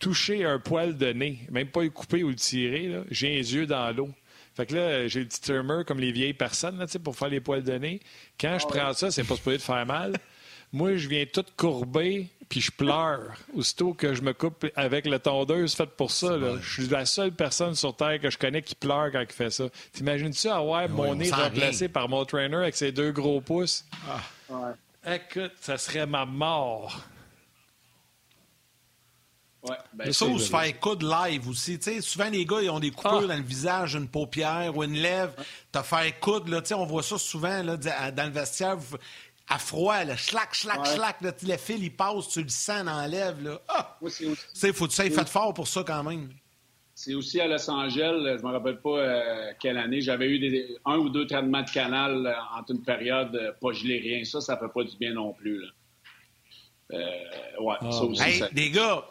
toucher un poil de nez, même pas le couper ou le tirer, j'ai les yeux dans l'eau. Fait que là, j'ai le petit timer comme les vieilles personnes là, pour faire les poils de nez. Quand je ah prends ça, c'est pas supposé de faire mal. Moi, je viens tout courber, puis je pleure. Aussitôt que je me coupe avec la tondeuse faite pour ça, je suis la seule personne sur Terre que je connais qui pleure quand il fait ça. T'imagines-tu avoir mon nez remplacé par mon trainer avec ses deux gros pouces? Ah. Écoute, ça serait ma mort. Ouais, ben, ça, ou se faire coudre live aussi. Tu sais, souvent, les gars, ils ont des coupures Ah. dans le visage, une paupière ou une lèvre. Te faire coudre, là, tu sais, on voit ça souvent là, dans le vestiaire. vous- À froid, là, schlac, schlac, Ouais. schlac, là, le fil, il passe, tu le sens dans la lèvre, là. Ah! Aussi- Tu sais, faut que tu fait fort pour ça quand même. C'est aussi à Los Angeles, je me rappelle pas euh, quelle année, j'avais eu des, un ou deux traitements de canal euh, entre une période, euh, pas gelé, rien. Ça, ça fait pas du bien non plus. Là. Euh, ouais, ça aussi. Hey, ça- les gars,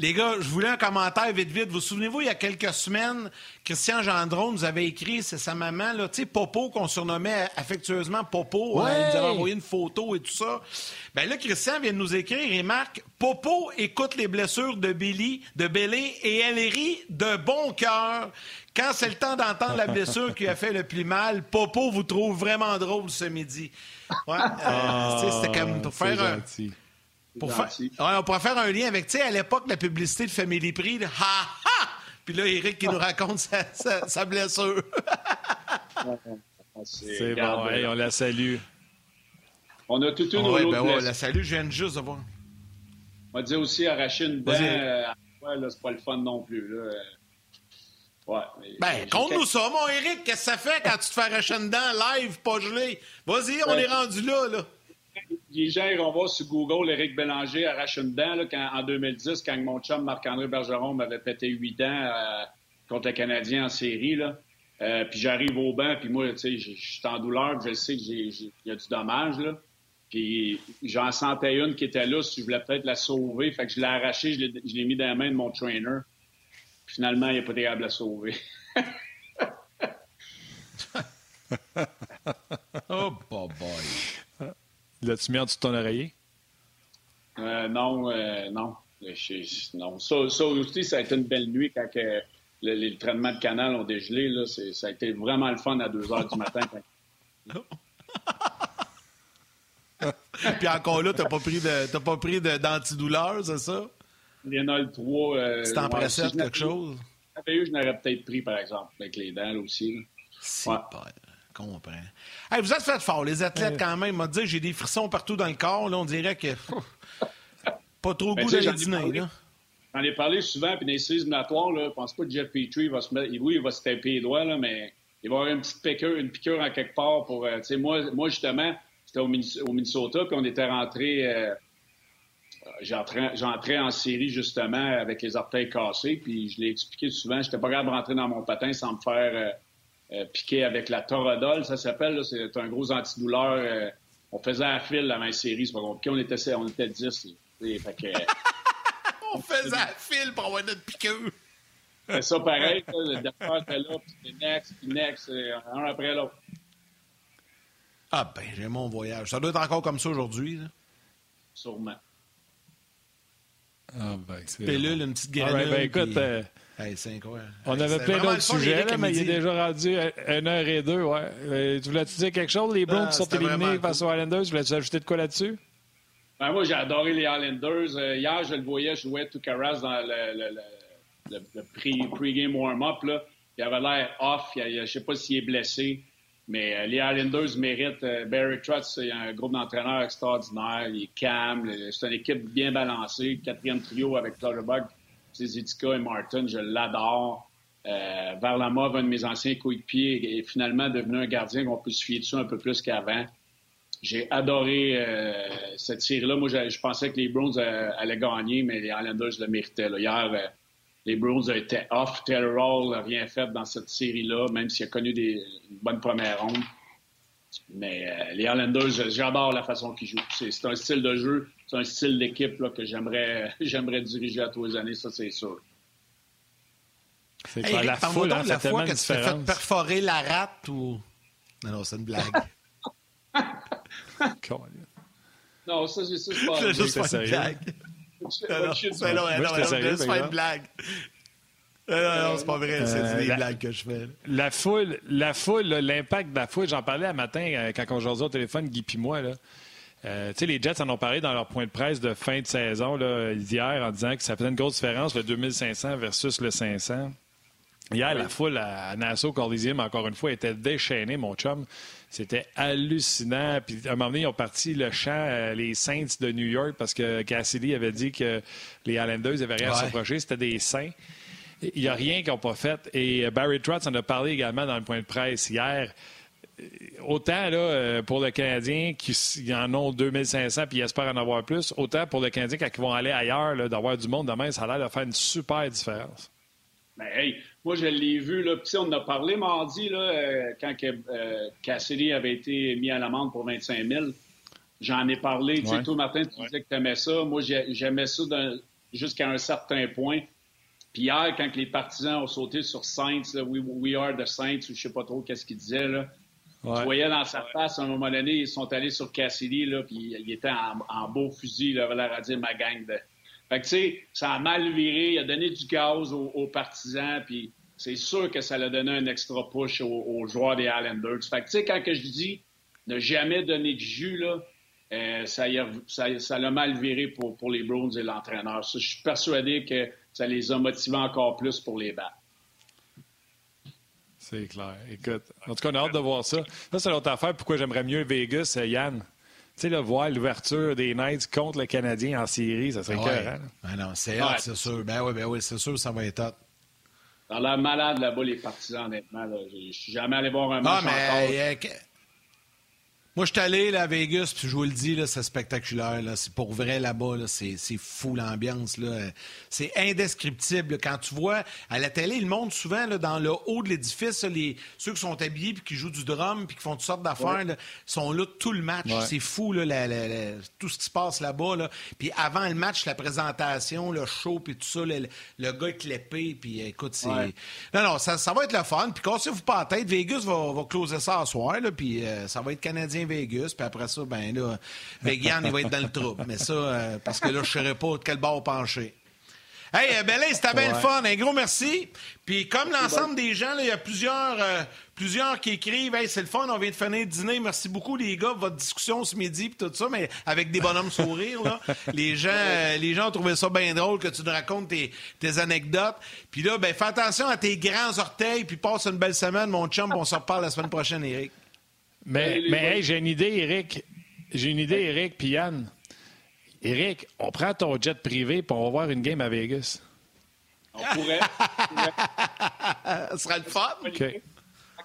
les gars, je voulais un commentaire vite, vite. Vous souvenez-vous, il y a quelques semaines, Christian Gendron nous avait écrit, c'est sa maman, là, tu sais, Popo, qu'on surnommait affectueusement Popo. hein, Ouais. il nous avait envoyé une photo et tout ça. Ben là, Christian vient de nous écrire et marque Popo écoute les blessures de Billy, de Bélé, et elle rit de bon cœur. Quand c'est le temps d'entendre la blessure qui a fait le plus mal, Popo vous trouve vraiment drôle ce midi. Ouais, euh, sais, c'était comme pour Ah, c'est faire un. Pour. Ouais, on pourrait faire un lien avec, tu sais, à l'époque, la publicité de Family Prix, là, ha ha! Puis là, Eric qui nous raconte sa, sa- sa blessure. C'est bon, hey, on la salue. On a toute une ou ouais, ben ouais, la salut, je viens juste de voir. On va dire aussi arracher une dent, euh, ouais, là, c'est pas le fun non plus. Là. Ouais, mais Ben, conte-nous ça, mon Eric. Qu'est-ce que ça fait quand tu te fais arracher une dent live, pas gelé? Vas-y, on Ouais. est rendu là, là. Les gens iront voir sur Google Éric Bélanger arrache une dent là, quand, en 2010, quand mon chum Marc-André Bergeron m'avait pété huit dents euh, contre le Canadien en série. Là. Euh, puis j'arrive au banc, puis moi, tu sais, je suis en douleur, je sais qu'il y a du dommage. Là. Puis j'en sentais une qui était là, si je voulais peut-être la sauver. Fait que je l'ai arrachée, je l'ai mis dans la main de mon trainer. Puis finalement, il n'est pas capable de la sauver. Oh, boy. L'as-tu mis en dessous de ton oreiller? Euh, non, euh, non. Je- je- non. Ça, ça aussi, ça a été une belle nuit quand que le- les traitements de canal ont dégelé. Là, ça a été vraiment le fun à 2 heures du matin. quand- Puis encore là, t'as pas pris de, t'as pas pris de- d'antidouleur, c'est ça? Lénol 3. Euh, C'est en ouais, si quelque chose? si j'avais eu, je n'aurais peut-être pris, par exemple, avec les dents là, aussi. là. C'est Ouais. Pas. Comprends. Hey, vous êtes fait fort, les athlètes, quand même. M'a dit, j'ai des frissons partout dans le corps. Là, on dirait que. pas trop Ben, goût d'aller j'en ai dîner, parlé. là. J'en ai parlé souvent, puis dans les séries éliminatoires, je pense pas que Jeff Petrie va se mettre. Oui, il va se taper les doigts, là, mais il va y avoir une petite piqûre, une piqûre en quelque part pour. euh, tu sais, moi, moi, justement, j'étais au, Minnes- au Minnesota, puis on était rentré. euh, J'entrais j'entrais en série justement avec les orteils cassés, puis je l'ai expliqué souvent, j'étais pas capable de rentrer dans mon patin sans me faire euh, euh, piquer avec la Toradol, ça s'appelle, là, c'est un gros antidouleur. euh, on faisait à fil avant la série, c'est pas compliqué, on était, on était 10. tu sais, fait que, On faisait un fil pour avoir notre piqûre. C'est ça pareil, là, le docteur était là, puis c'était next, puis next, euh, un après l'autre. Ah, ben, j'ai mon voyage. Ça doit être encore comme ça aujourd'hui, là. Sûrement. Ah, ben, c'est. Pilule, une petite All granule. right, ben, écoute, puis- euh, Hey, c'est incroyable. on Hey, avait plein d'autres sujets, là, mais il est déjà rendu à une heure et deux, ouais. Euh, tu voulais-tu dire quelque chose? Les Browns Ah, qui sont éliminés face aux Islanders, voulais-tu ajouter de quoi là-dessus? Ben, moi, j'ai adoré les Islanders. Euh, hier, je le voyais jouer tout Caras dans le, le, le, le- le pre- pre-game warm-up. là. Il avait l'air off. Il, il- je ne sais pas s'il est blessé. Mais euh, les Islanders méritent. euh, Barry Trotz, c'est un groupe d'entraîneurs extraordinaire. Il est calme. C'est une équipe bien balancée. Quatrième trio avec Clutterbuck, Zizitka et Martin. Je l'adore. Euh, Varlamov, un de mes anciens coéquipiers, est finalement devenu un gardien qu'on peut se fier dessus un peu plus qu'avant. J'ai adoré euh, cette série-là. Moi, je, pensais que les Browns euh, allaient gagner, mais les Islanders le méritaient. Hier, euh, les Browns étaient off. Taylor n'a rien fait dans cette série-là, même s'il a connu des, une bonne première ronde. Mais les Islanders, j'adore la façon qu'ils jouent. C'est un style de jeu, c'est un style d'équipe là, que j'aimerais j'aimerais diriger à tous les années, ça c'est sûr. C'est Hey, la foule, hein, donc ça la fois que tu t'es fait perforer la rate ou. Non, non, c'est une blague. Non, ça, c'est ça, c'est pas... Juste une blague. Non, non, c'est- non, une blague. C'est pas vrai, c'est Euh, des la- blagues que je fais. La foule, la foule, l'impact de la foule, j'en parlais un matin euh, quand on jasait au téléphone, Guy puis moi. Là. Euh, les Jets en ont parlé dans leur point de presse de fin de saison là, hier en disant que ça faisait une grosse différence le 2500 versus le 500. Hier, la foule à Nassau Coliseum, encore une fois, était déchaînée, mon chum. C'était hallucinant. Puis à un moment donné, ils ont parti le chant euh, les Saints de New York parce que Cassidy avait dit que les Islanders n'avaient rien à Ouais. reprocher. C'était des saints. Il n'y a rien qu'ils n'ont pas fait. Et euh, Barry Trotz en a parlé également dans le point de presse hier. Autant là, euh, pour le Canadien, qui en ont 2500 puis ils espèrent en avoir plus, autant pour le Canadien, quand ils vont aller ailleurs, là, d'avoir du monde demain, ça a l'air de faire une super différence. Ben, hey, moi, je l'ai vu, là. On en a parlé mardi, là, euh, quand que, euh, Cassidy avait été mis à l'amende pour 25 000. J'en ai parlé. Tu sais, Ouais. toi, Martin, tu disais que tu aimais ça. Moi, j'ai- j'aimais ça d'un- jusqu'à un certain point. Puis hier, quand les partisans ont sauté sur Saints, là, we, we are the Saints, ou je sais pas trop qu'est-ce qu'ils disaient, là. Tu voyais dans sa face, à un moment donné, ils sont allés sur Cassidy, là, puis il était en, beau fusil, là, l'air à dire ma gang de. Fait que, tu sais, ça a mal viré, il a donné du gaz aux, partisans, puis c'est sûr que ça l'a donné un extra push aux, joueurs des Islanders. Fait que, tu sais, quand que je dis ne jamais donner de jus, là, euh, ça, ça, ça l'a mal viré pour, pour les Browns et l'entraîneur. Je suis persuadé que ça les a motivés encore plus pour les battre. C'est clair. Écoute, en tout cas, on a hâte de voir ça. Ça, c'est l'autre affaire. Pourquoi j'aimerais mieux Vegas, euh, Yann? Tu sais, là, voir l'ouverture des Knights contre le Canadien en série, ça serait Ouais. écœurant, là. Ben non, c'est hot, Ouais. c'est sûr. Ben oui, ben oui, c'est sûr, ça va être hot. Dans l'air malade là-bas, les partisans, honnêtement. là. Je suis jamais allé voir un Ah, match mais euh, moi, je suis allé là, à Vegas, puis je vous le dis, là, c'est spectaculaire. Là. C'est pour vrai là-bas. Là. C'est, c'est fou l'ambiance. Là. C'est indescriptible. Quand tu vois à la télé, ils montrent souvent là, dans le haut de l'édifice, les, ceux qui sont habillés puis qui jouent du drum puis qui font toutes sortes d'affaires, sont là tout le match. Ouais. C'est fou là, la- la- la- tout ce qui se passe là-bas. Là. Puis avant le match, la présentation, le show, puis tout ça, le, le gars avec l'épée, puis euh, écoute, c'est... Ouais. Non, non, ça, ça va être le fun. Puis cassez-vous pas la tête. Vegas va, va closer ça ce soir, là, puis euh, ça va être Canadien-Vegas. Puis après ça, ben là, Vegan, il va être dans le trouble. Mais ça, euh, parce que là, je ne saurais pas de quel bord pencher. Hey, euh, Belin, c'était bien le Ouais. fun. Un gros merci. Puis comme l'ensemble des gens, il y a plusieurs, euh, plusieurs qui écrivent Hey, c'est le fun, on vient de finir le dîner. Merci beaucoup, les gars, pour votre discussion ce midi puis tout ça, mais avec des bonhommes sourires. Là. Les gens euh, les gens ont trouvé ça bien drôle que tu nous racontes tes, tes anecdotes. Puis là, ben, fais attention à tes grands orteils, puis passe une belle semaine, mon chum. On se reparle la semaine prochaine, Eric. Mais, mais hey, j'ai une idée, Eric. J'ai une idée, Eric, puis Yann. Eric, on prend ton jet privé puis on va voir une game à Vegas. On pourrait. on pourrait. Ça sera le fun. OK.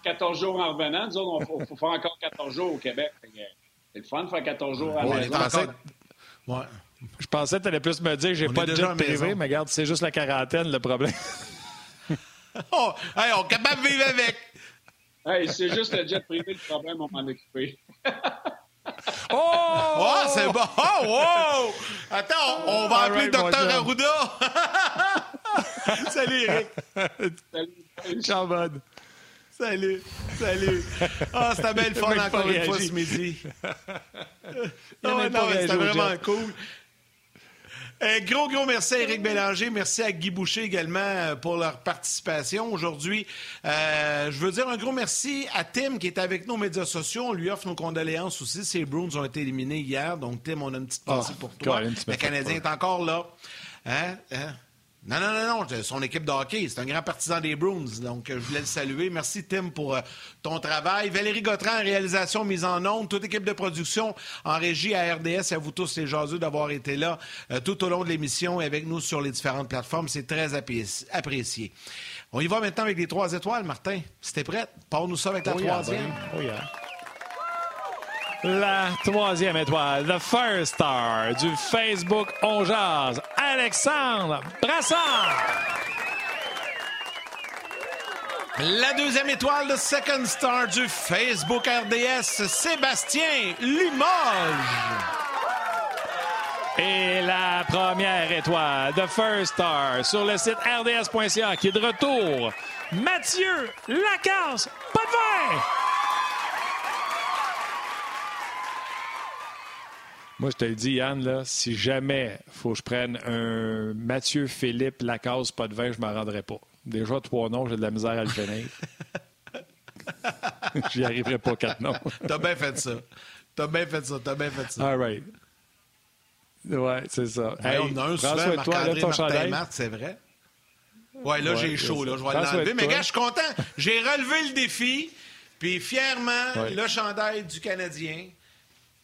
14 jours en revenant. Nous autres, il faut, faire encore 14 jours au Québec. Que, C'est le fun de faire 14 jours à la. Ouais. Je pensais que tu allais plus me dire j'ai On pas de jet à la privé, maison. mais regarde, c'est juste la quarantaine le problème. Oh, hey, on est capable de vivre avec. Hey, c'est juste le jet privé le problème, on m'en occuper. Oh! Oh, c'est bon. Oh, wow! Attends, on, on va All appeler right, le docteur. Arruda. Salut, Eric. Salut. Bud. Salut. Salut. Ah, c'était bien le fun encore une fois ce midi. Il Ah, non, mais réagi c'était vraiment jet. cool. Un gros, gros merci à Éric Bélanger. Merci à Guy Boucher également euh, pour leur participation aujourd'hui. Euh, je veux dire un gros merci à Tim qui est avec nos médias sociaux. On lui offre nos condoléances aussi. Ces Bruins ont été éliminés hier. Donc, Tim, on a une petite pensée Ah, pour toi. Le Canadien est encore là. Hein? Hein? Non, non, non, non, son équipe de hockey, c'est un grand partisan des Bruins, donc euh, je voulais le saluer. Merci Tim pour euh, ton travail. Valérie Gautran réalisation, mise en onde, toute équipe de production en régie à RDS, à vous tous les jaseux d'avoir été là euh, tout au long de l'émission et avec nous sur les différentes plateformes, c'est très appréci- apprécié. On y va maintenant avec les trois étoiles, Martin. Si t'es prête, parle-nous ça avec la Oh yeah, troisième. Oh yeah. La troisième étoile, the first star du Facebook On Alexandre Brassard. La deuxième étoile de Second Star du Facebook RDS, Sébastien Limoges. Et la première étoile, The First Star, sur le site rds.ca, qui est de retour, Mathieu Lacasse, pas de vin! Moi, je te le dis, Yann, là, si jamais faut que je prenne un Mathieu Philippe Lacasse, pas de vin, je m'en rendrai pas. Déjà, trois noms, j'ai de la misère à le finir. J'y arriverai pas quatre noms. T'as bien fait ça. T'as bien fait ça. T'as bien fait ça. All right. Ouais, c'est ça. Hey, on a un souvent, Marc-André Martin chandail. Marc, c'est vrai? Ouais, là, Ouais, j'ai chaud, là. Je vais l'enlever. Mais gars, je suis content. J'ai relevé le défi. Puis fièrement, Ouais. le chandail du Canadien.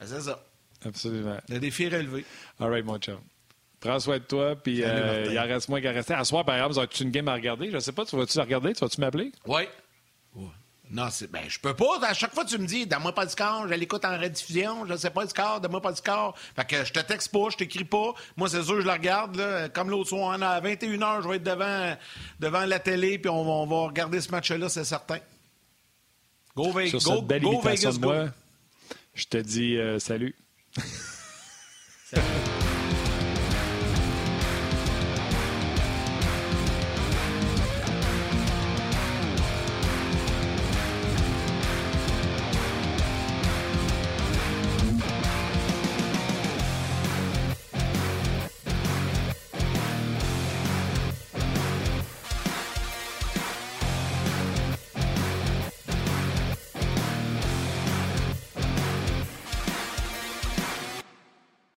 C'est ça. Absolument. Le défi est relevé. All right, mon chum. Prends soin de toi, puis euh, il en reste moins qu'à rester. À soir, par exemple, as-tu une game à regarder? Je sais pas, tu vas-tu la regarder? Tu vas-tu m'appeler? Oui. Non, c'est. Ben, je peux pas. À chaque fois, tu me dis, donne-moi pas le score, je l'écoute en rediffusion, je sais pas le score, donne-moi pas le score. Fait que je te texte pas, je t'écris pas. Moi, c'est sûr, je la regarde, là. Comme l'autre soir, a à 21h, je vais être devant, devant la télé, puis on, va- on va regarder ce match-là, c'est certain. Go, Ve- Sur go, belle go Vegas, de go. moi, je te dis euh. Salut. sea,